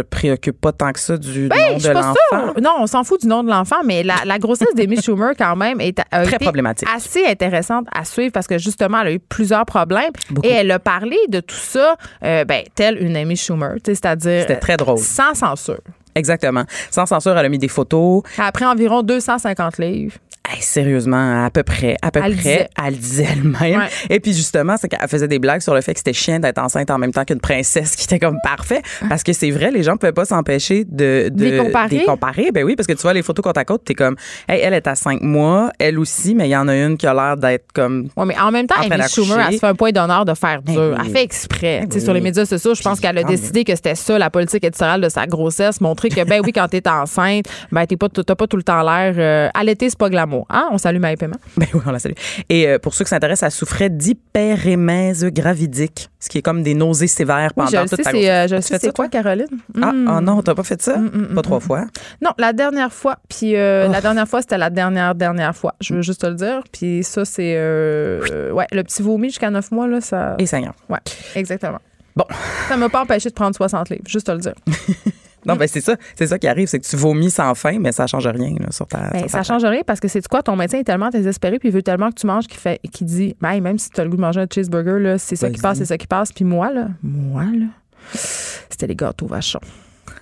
se préoccupent pas tant que ça du Ben, nom de l'enfant? Non, on s'en fout du nom de l'enfant, mais la, la grossesse d'Amy Schumer, quand même, est a Très été problématique. assez intéressante à suivre parce que justement, elle a eu plusieurs problèmes Beaucoup. et elle a parlé de tout ça, euh, ben, telle une Amy Schumer, c'est-à-dire C'était très drôle. sans censure. Exactement. Sans censure, elle a mis des photos. Après environ 250 livres. Sérieusement, à peu près, à peu Elle près, disait. elle le disait elle-même. Ouais. Et puis justement, c'est qu'elle faisait des blagues sur le fait que c'était chiant d'être enceinte en même temps qu'une princesse, qui était comme parfait, parce que c'est vrai, les gens pouvaient pas s'empêcher de, de, les comparer. comparer. Ben oui, parce que tu vois les photos côte à côte, t'es comme, hey, elle est à cinq mois, elle aussi, mais il y en a une qui a l'air d'être comme Ouais, mais en même temps, Amy. Schumer, elle se fait un point d'honneur de faire dur. Eh oui. Elle fait exprès. Tu sais, Sur oui. les médias sociaux, je pense qu'elle a décidé que c'était ça, la politique éditoriale de sa grossesse. Montrer que, ben oui, quand t'es enceinte, ben t'es pas, t'as pas tout le temps l'air. Euh, allaiter, c'est pas glamour. Hein? On salue Paiement. Ben oui, on la salue. Et euh, pour ceux qui s'intéressent, elle souffrait d'hyperémèse gravidique, ce qui est comme des nausées sévères Oui, pendant je le toute sais, ta c'est, euh, grossesse. je sais c'est quoi? Caroline? Ah, Mm. oh non, t'as pas fait ça? mm, pas mm, trois fois? Non, la dernière fois. Puis euh, Oh. la dernière fois, c'était la dernière, dernière fois. Je veux juste te le dire. Puis ça, c'est. euh, ouais, le petit vomi jusqu'à 9 mois, là, ça. Et Seigneur. Ouais, exactement. Bon. Ça m'a pas empêché de prendre 60 livres, juste te le dire. Non, ben c'est ça. C'est ça qui arrive, c'est que tu vomis sans faim, mais ça change rien là, sur ta. Ben, sur ça change rien parce que c'est quoi? Ton médecin est tellement désespéré puis il veut tellement que tu manges qu'il fait qu'il dit même si tu as le goût de manger un cheeseburger, là, c'est ça qui passe, c'est ça qui passe. Puis moi, là, moi, là, c'était les gâteaux vachons.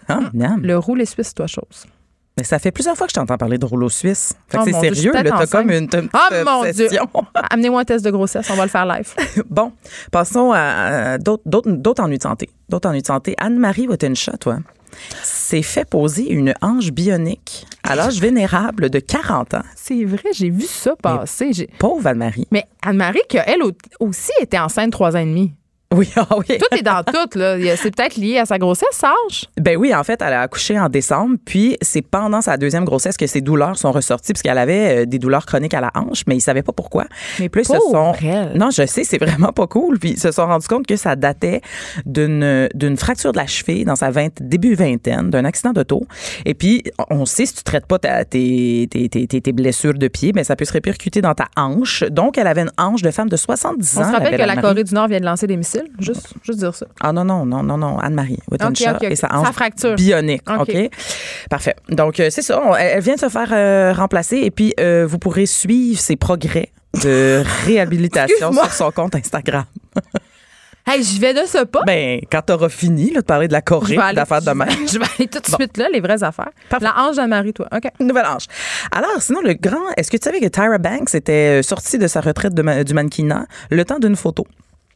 Ah, miam. Le roulé suisse, c'est toi chose. Mais ça fait plusieurs fois que je t'entends parler de rouleau suisse. Fait que Oh, c'est Dieu, sérieux, là. T'as comme une, une petite mon Dieu. Amenez-moi un test de grossesse, on va le faire live. Bon, passons à, à d'autres, ennuis de santé. D'autres ennuis de santé. Anne-Marie Wittenshaw, toi, s'est fait poser une hanche bionique à l'âge vénérable de 40 ans. C'est vrai, j'ai vu ça passer. Pauvre Anne-Marie. Mais Anne-Marie, qui, elle au- aussi était enceinte trois ans et demi. Oui, ah oui. Tout est dans tout, là. C'est peut-être lié à sa grossesse, Sage. Ben oui, en fait, elle a accouché en décembre, puis c'est pendant sa deuxième grossesse que ses douleurs sont ressorties, parce qu'elle avait euh, des douleurs chroniques à la hanche, mais ils savaient pas pourquoi. Mais ils se sont... elle. Non, je sais, c'est vraiment pas cool. Puis ils se sont rendus compte que ça datait d'une d'une fracture de la cheville dans sa vingt, début vingtaine, d'un accident d'auto. Et puis, on sait, si tu traites pas ta- tes, tes, tes, tes- blessures de pied, mais ça peut se répercuter dans ta hanche. Donc, elle avait une hanche de femme de 70 On ans. se la rappelle que la. Corée du Nord vient de lancer des missiles. Juste, juste dire ça. Ah non, non, non, non, non, Anne-Marie Wittenshaw Ok, ok, ok. et sa fracture. bionique. Ok. Parfait. Donc, euh, c'est ça. Elle, vient de se faire euh, remplacer et puis euh, vous pourrez suivre ses progrès de réhabilitation sur son compte Instagram. Hey, j'y vais de ce pas. Ben, quand t'auras fini là, de parler de la Je Corée, d'affaires je de même. Je vais aller tout de suite là, les vraies affaires. Parfait. La hanche d'Anne-Marie, toi. OK. Nouvelle hanche. Alors, sinon, le grand. Est-ce que tu savais que Tyra Banks était sortie de sa retraite de ma- du mannequinat le temps d'une photo?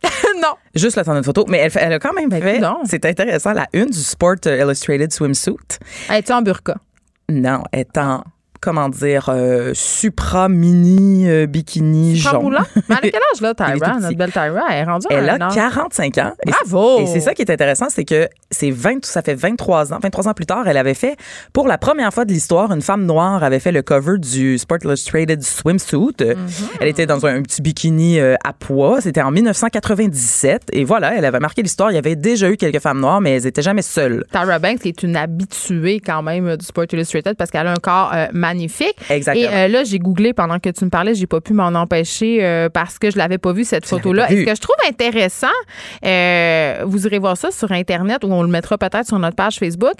non. Juste le temps d'une photo. Mais elle, elle a quand même Ben, fait. C'est intéressant, la une du Sport Illustrated Swimsuit. Elle est en burqa? Non, étant, comment dire, euh, supra mini euh, bikini jaune. roulant? Mais a quel âge, là, Tyra? Notre belle Tyra, elle est rendue à Elle a âge. 45 ans. Bravo! Et c'est ça qui est intéressant, c'est que c'est 20, ça fait 23 ans. 23 ans plus tard, elle avait fait, pour la première fois de l'histoire, une femme noire avait fait le cover du Sport Illustrated Swimsuit. Euh, Mm-hmm. Elle était dans un, un petit bikini euh, à poids. C'était en 1997. Et voilà, elle avait marqué l'histoire. Il y avait déjà eu quelques femmes noires, mais elles étaient jamais seules. Tyra Banks est une habituée quand même euh, du Sport Illustrated parce qu'elle a un corps euh, magnifique. Exactement. Et euh, là, j'ai googlé pendant que tu me parlais, j'ai pas pu m'en empêcher euh, parce que je l'avais pas vu cette photo-là. Et ce que je trouve intéressant, euh, vous irez voir ça sur Internet ou on le mettra peut-être sur notre page Facebook,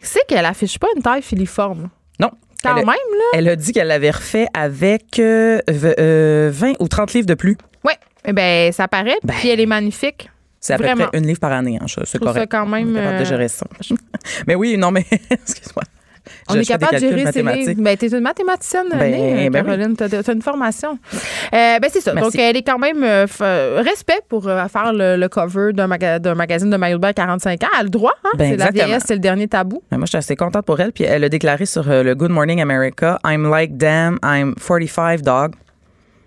c'est qu'elle affiche pas une taille filiforme. Non. Quand Elle a- même, là. Elle a dit qu'elle l'avait refait avec euh, v- euh, 20 ou 30 livres de plus. Oui, eh ben ça paraît. Ben, Puis elle est magnifique. C'est à peu Vraiment. près une livre par année. Hein, c'est correct. ça quand même, de gérer ça. mais oui, non, mais excuse-moi. On Je est capable de gérer ces livres. Ben, t'es une mathématicienne, Ben, née, euh, ben. Caroline. T'as, t'as une formation. Euh, ben, c'est ça. Merci. Donc, elle est quand même euh, euh, respect pour euh, faire le, le cover d'un, maga- magazine de maillot de bain à 45 ans. Elle a le droit. Hein? Ben, c'est la vieillesse, c'est le dernier tabou. Mais moi, je suis assez contente pour elle. Puis elle a déclaré sur le Good Morning America, I'm like damn, I'm 45 dog.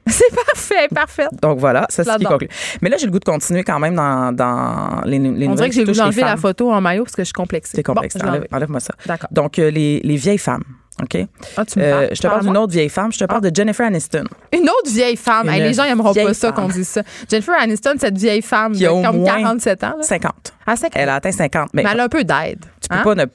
C'est parfait, parfait. Donc voilà, ça c'est ce qui conclut. Mais là, j'ai le goût de continuer quand même dans, dans les, les On dirait que j'ai le goût les d'enlever la photo en maillot parce que je suis complexée. Complexe. Bon, Enlève- l'enlève. Enlève-moi ça. D'accord. Donc, euh, les, les vieilles femmes. OK? Ah, tu me Euh, je te parle d'une autre vieille femme. Je te parle de Jennifer Aniston. Une autre vieille femme. Hey, les gens n'aimeront pas ça qu'on dise ça. Jennifer Aniston, cette vieille femme Qui a au comme moins 47 ans. là. 50. À 50. Elle a atteint 50. Mais, Mais elle a un peu d'aide. tu peux hein? pas ne.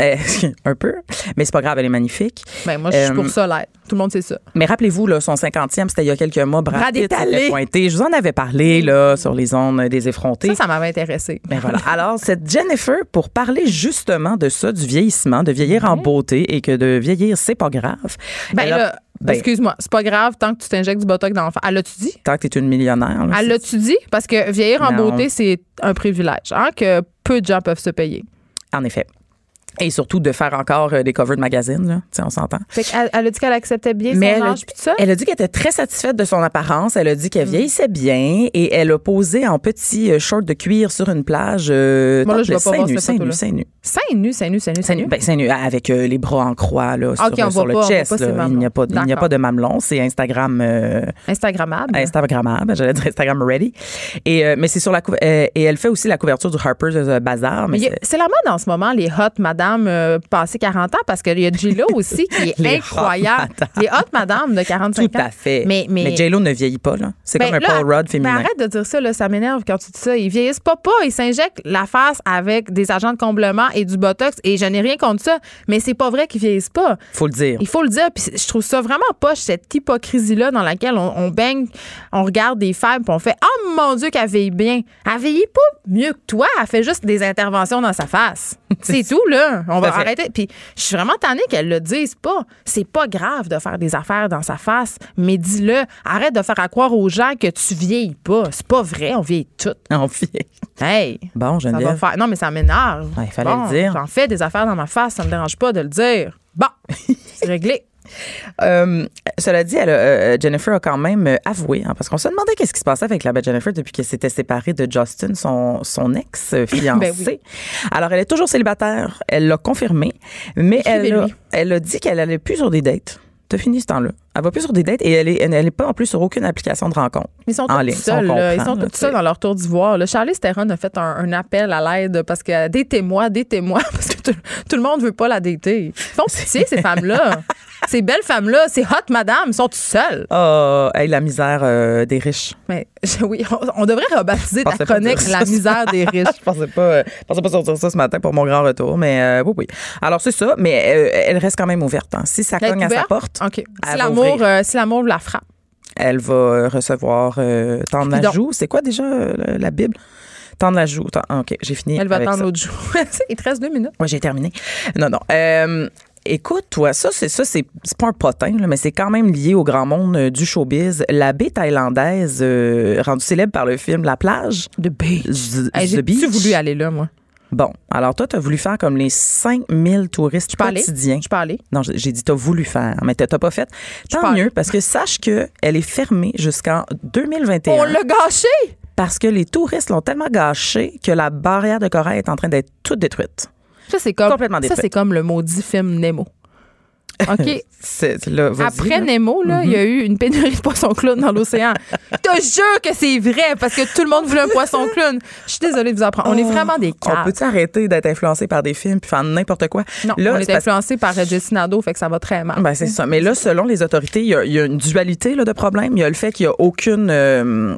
Euh, un peu. Mais c'est pas grave, elle est magnifique. Ben, moi, je suis Euh, pour ça, l'aide. Tout le monde sait ça. Mais rappelez-vous, là, son 50e, c'était il y a quelques mois. Brad Pitt pointé. Je vous en avais parlé, là, sur les ondes des effrontés. Ça, ça m'avait intéressé. Ben voilà. Alors, cette Jennifer, pour parler justement de ça, du vieillissement, de vieillir en beauté et que de vieillir, c'est pas grave. Ben elle là, ben, excuse-moi, c'est pas grave tant que tu t'injectes du botox dans l'enfant. Elle l'a-tu dit? tant que t'es une millionnaire. là, Elle l'a-tu dit? Parce que vieillir en beauté, c'est un privilège hein, que peu de gens peuvent se payer. En effet. Et surtout de faire encore euh, des covers de magazines, là. Tu sais, on s'entend. Fait qu'elle- elle a dit qu'elle acceptait bien Mais son elle a, âge puis tout ça? elle a dit qu'elle était très satisfaite de son apparence. Elle a dit Mm. qu'elle vieillissait bien et elle a posé en petit euh, short de cuir sur une plage. Euh, Moi, là, je vais pas voir seins cette seins photo-là. seins nus. Seins nus, seins nus, seins nus. Ben, seins nus, avec euh, les bras en croix là, sur, Ah, ok, on sur le pas, chest. là. Il n'y a pas, de- il n'y a pas de mamelon. C'est Instagram. euh, Instagrammable. Instagrammable, j'allais dire Instagram ready. Et mais c'est sur la et elle fait aussi la couverture du Harper's Bazaar. C'est la mode en ce moment, les hot madame euh, passées 40 ans, parce qu'il y a J-Lo aussi qui est Les hot incroyable. madame. les hot madame de 45 tout ans. à fait. Mais, mais, mais J-Lo ne vieillit pas là. C'est Ben comme un là, Paul Rudd féminin. Mais arrête de dire ça, là, ça m'énerve quand tu dis ça. Ils vieillissent pas pas. Ils s'injectent la face avec des agents de comblement et du botox. Et je n'ai rien contre ça. Mais c'est pas vrai qu'ils vieillissent pas. Faut le dire. Il faut le dire. Puis je trouve ça vraiment poche, cette hypocrisie-là dans laquelle on, on baigne, on regarde des femmes puis on fait Oh mon Dieu, qu'elle vieillit bien. Elle vieillit pas mieux que toi. Elle fait juste des interventions dans sa face. C'est tout, là. On va arrêter. Puis je suis vraiment tannée qu'elle le dise pas. C'est pas grave de faire des affaires dans sa face, mais dis-le. Arrête de faire à croire aux gens que tu vieillis pas. C'est pas vrai. On vieillit toutes. En vieille. Hey. Bon, Ça va Geneviève. faire. Non, mais ça m'énerve. Ouais, il fallait Bon, le dire. J'en fais des affaires dans ma face, ça me dérange pas de le dire. Bon, c'est réglé. Euh, cela dit, elle a, euh, Jennifer a quand même euh, avoué, hein, parce qu'on se demandait qu'est-ce qui se passait avec la belle Jennifer depuis qu'elle s'était séparée de Justin, son, son ex-fiancé. Ben oui. Alors, elle est toujours célibataire, elle l'a confirmé, mais elle a, elle a dit qu'elle allait plus sur des dates. T'as fini ce temps-là. Elle va plus sur des dates et elle est, elle est pas en plus sur aucune application de rencontre. Ils sont En tous ligne, seuls. Ils sont tous seuls dans leur tour d'ivoire. Charlie Theron a fait un, un appel à l'aide parce que détez-moi, détez-moi, parce que tout, tout le monde veut pas la dater. Ils font pitié, ces femmes-là. Ces belles femmes-là, ces hot madame, ils sont tous seuls. Oh, hey, la misère euh, des riches. Mais oui, on, on devrait rebaptiser ta chronique La misère des riches. je pensais pas, euh, je pensais pas sortir ça ce matin pour mon grand retour, mais euh, oui, oui. Alors c'est ça, mais euh, elle reste quand même ouverte. hein. Si ça cogne à sa porte. Si l'amour, si l'amour la frappe. elle va recevoir euh, tendre la joue. C'est quoi déjà la, Bible? Tendre la joue. OK, j'ai fini. Elle va ça. l'autre jour. Il te reste deux minutes. Ouais, j'ai terminé. Non, non. Euh, écoute, toi, ça, c'est ça, c'est pas un potin, là, mais c'est quand même lié au grand monde euh, du showbiz. La baie thaïlandaise, euh, rendue célèbre par le film La plage. De. The, Hey, J'ai voulu aller là, moi. Bon, alors toi, t'as voulu faire comme les 5000 touristes quotidiens. Je peux aller? Non, j'ai dit t'as voulu faire, mais t'as t'as pas fait. Tant mieux, parce que sache que elle est fermée jusqu'en 2021. On l'a gâché! parce que les touristes l'ont tellement gâché que la barrière de corail est en train d'être toute détruite. Ça, c'est comme, Complètement ça, c'est comme le maudit film Nemo. OK? Là, Après là. Mhm. Nemo, il y a eu une pénurie de poissons clowns dans l'océan. Je te jure que c'est vrai parce que tout le monde voulait un poisson clown. Je suis désolée de vous apprendre. On est vraiment des Oh, On peut-tu arrêter d'être influencé par des films puis faire n'importe quoi? Non, là, on est parce- influencé par euh, Jessie Nadeau, fait que ça va très mal. Ben, c'est ça. Mais là, selon les autorités, il y a, il y a une dualité là, de problèmes. Il y a le fait qu'il n'y a aucune. euh,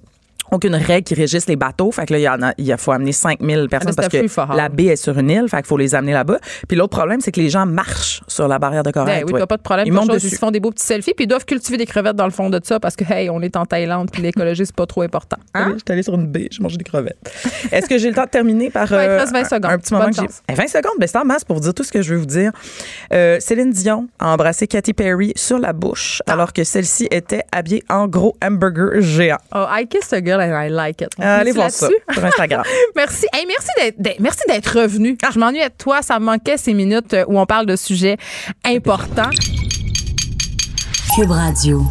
aucune règle qui régisse les bateaux. Fait que là, il y en a, il faut amener 5000 personnes c'était parce que la baie est sur une île. Fait qu'il faut les amener là-bas. Puis l'autre problème, c'est que les gens marchent sur la barrière de corail. Ben oui, ouais. t'as pas de problème. Ils montent chose, dessus. Ils se font des beaux petits selfies, puis ils doivent cultiver des crevettes dans le fond de ça parce que, hey, on est en Thaïlande, puis l'écologie, c'est pas trop important. Hein? Je suis allée sur une baie, j'ai mangé des crevettes. Est-ce que j'ai le temps de terminer par Ouais, euh, reste 20 secondes. un petit moment Bonne que j'ai- chance. Eh, 20 secondes, ben c'est en masse pour vous dire tout ce que je veux vous dire. Euh, Céline Dion a embrassé Katy Perry sur la bouche Ah. alors que celle-ci était habillée en gros hamburger géant. Oh, I kissed a girl I like it. On Allez voir ça sur Instagram. Merci. Hey, merci d'être, d'être- merci d'être revenu. Je m'ennuyais de toi. Ça me manquait ces minutes où on parle de sujets importants. Cube Radio.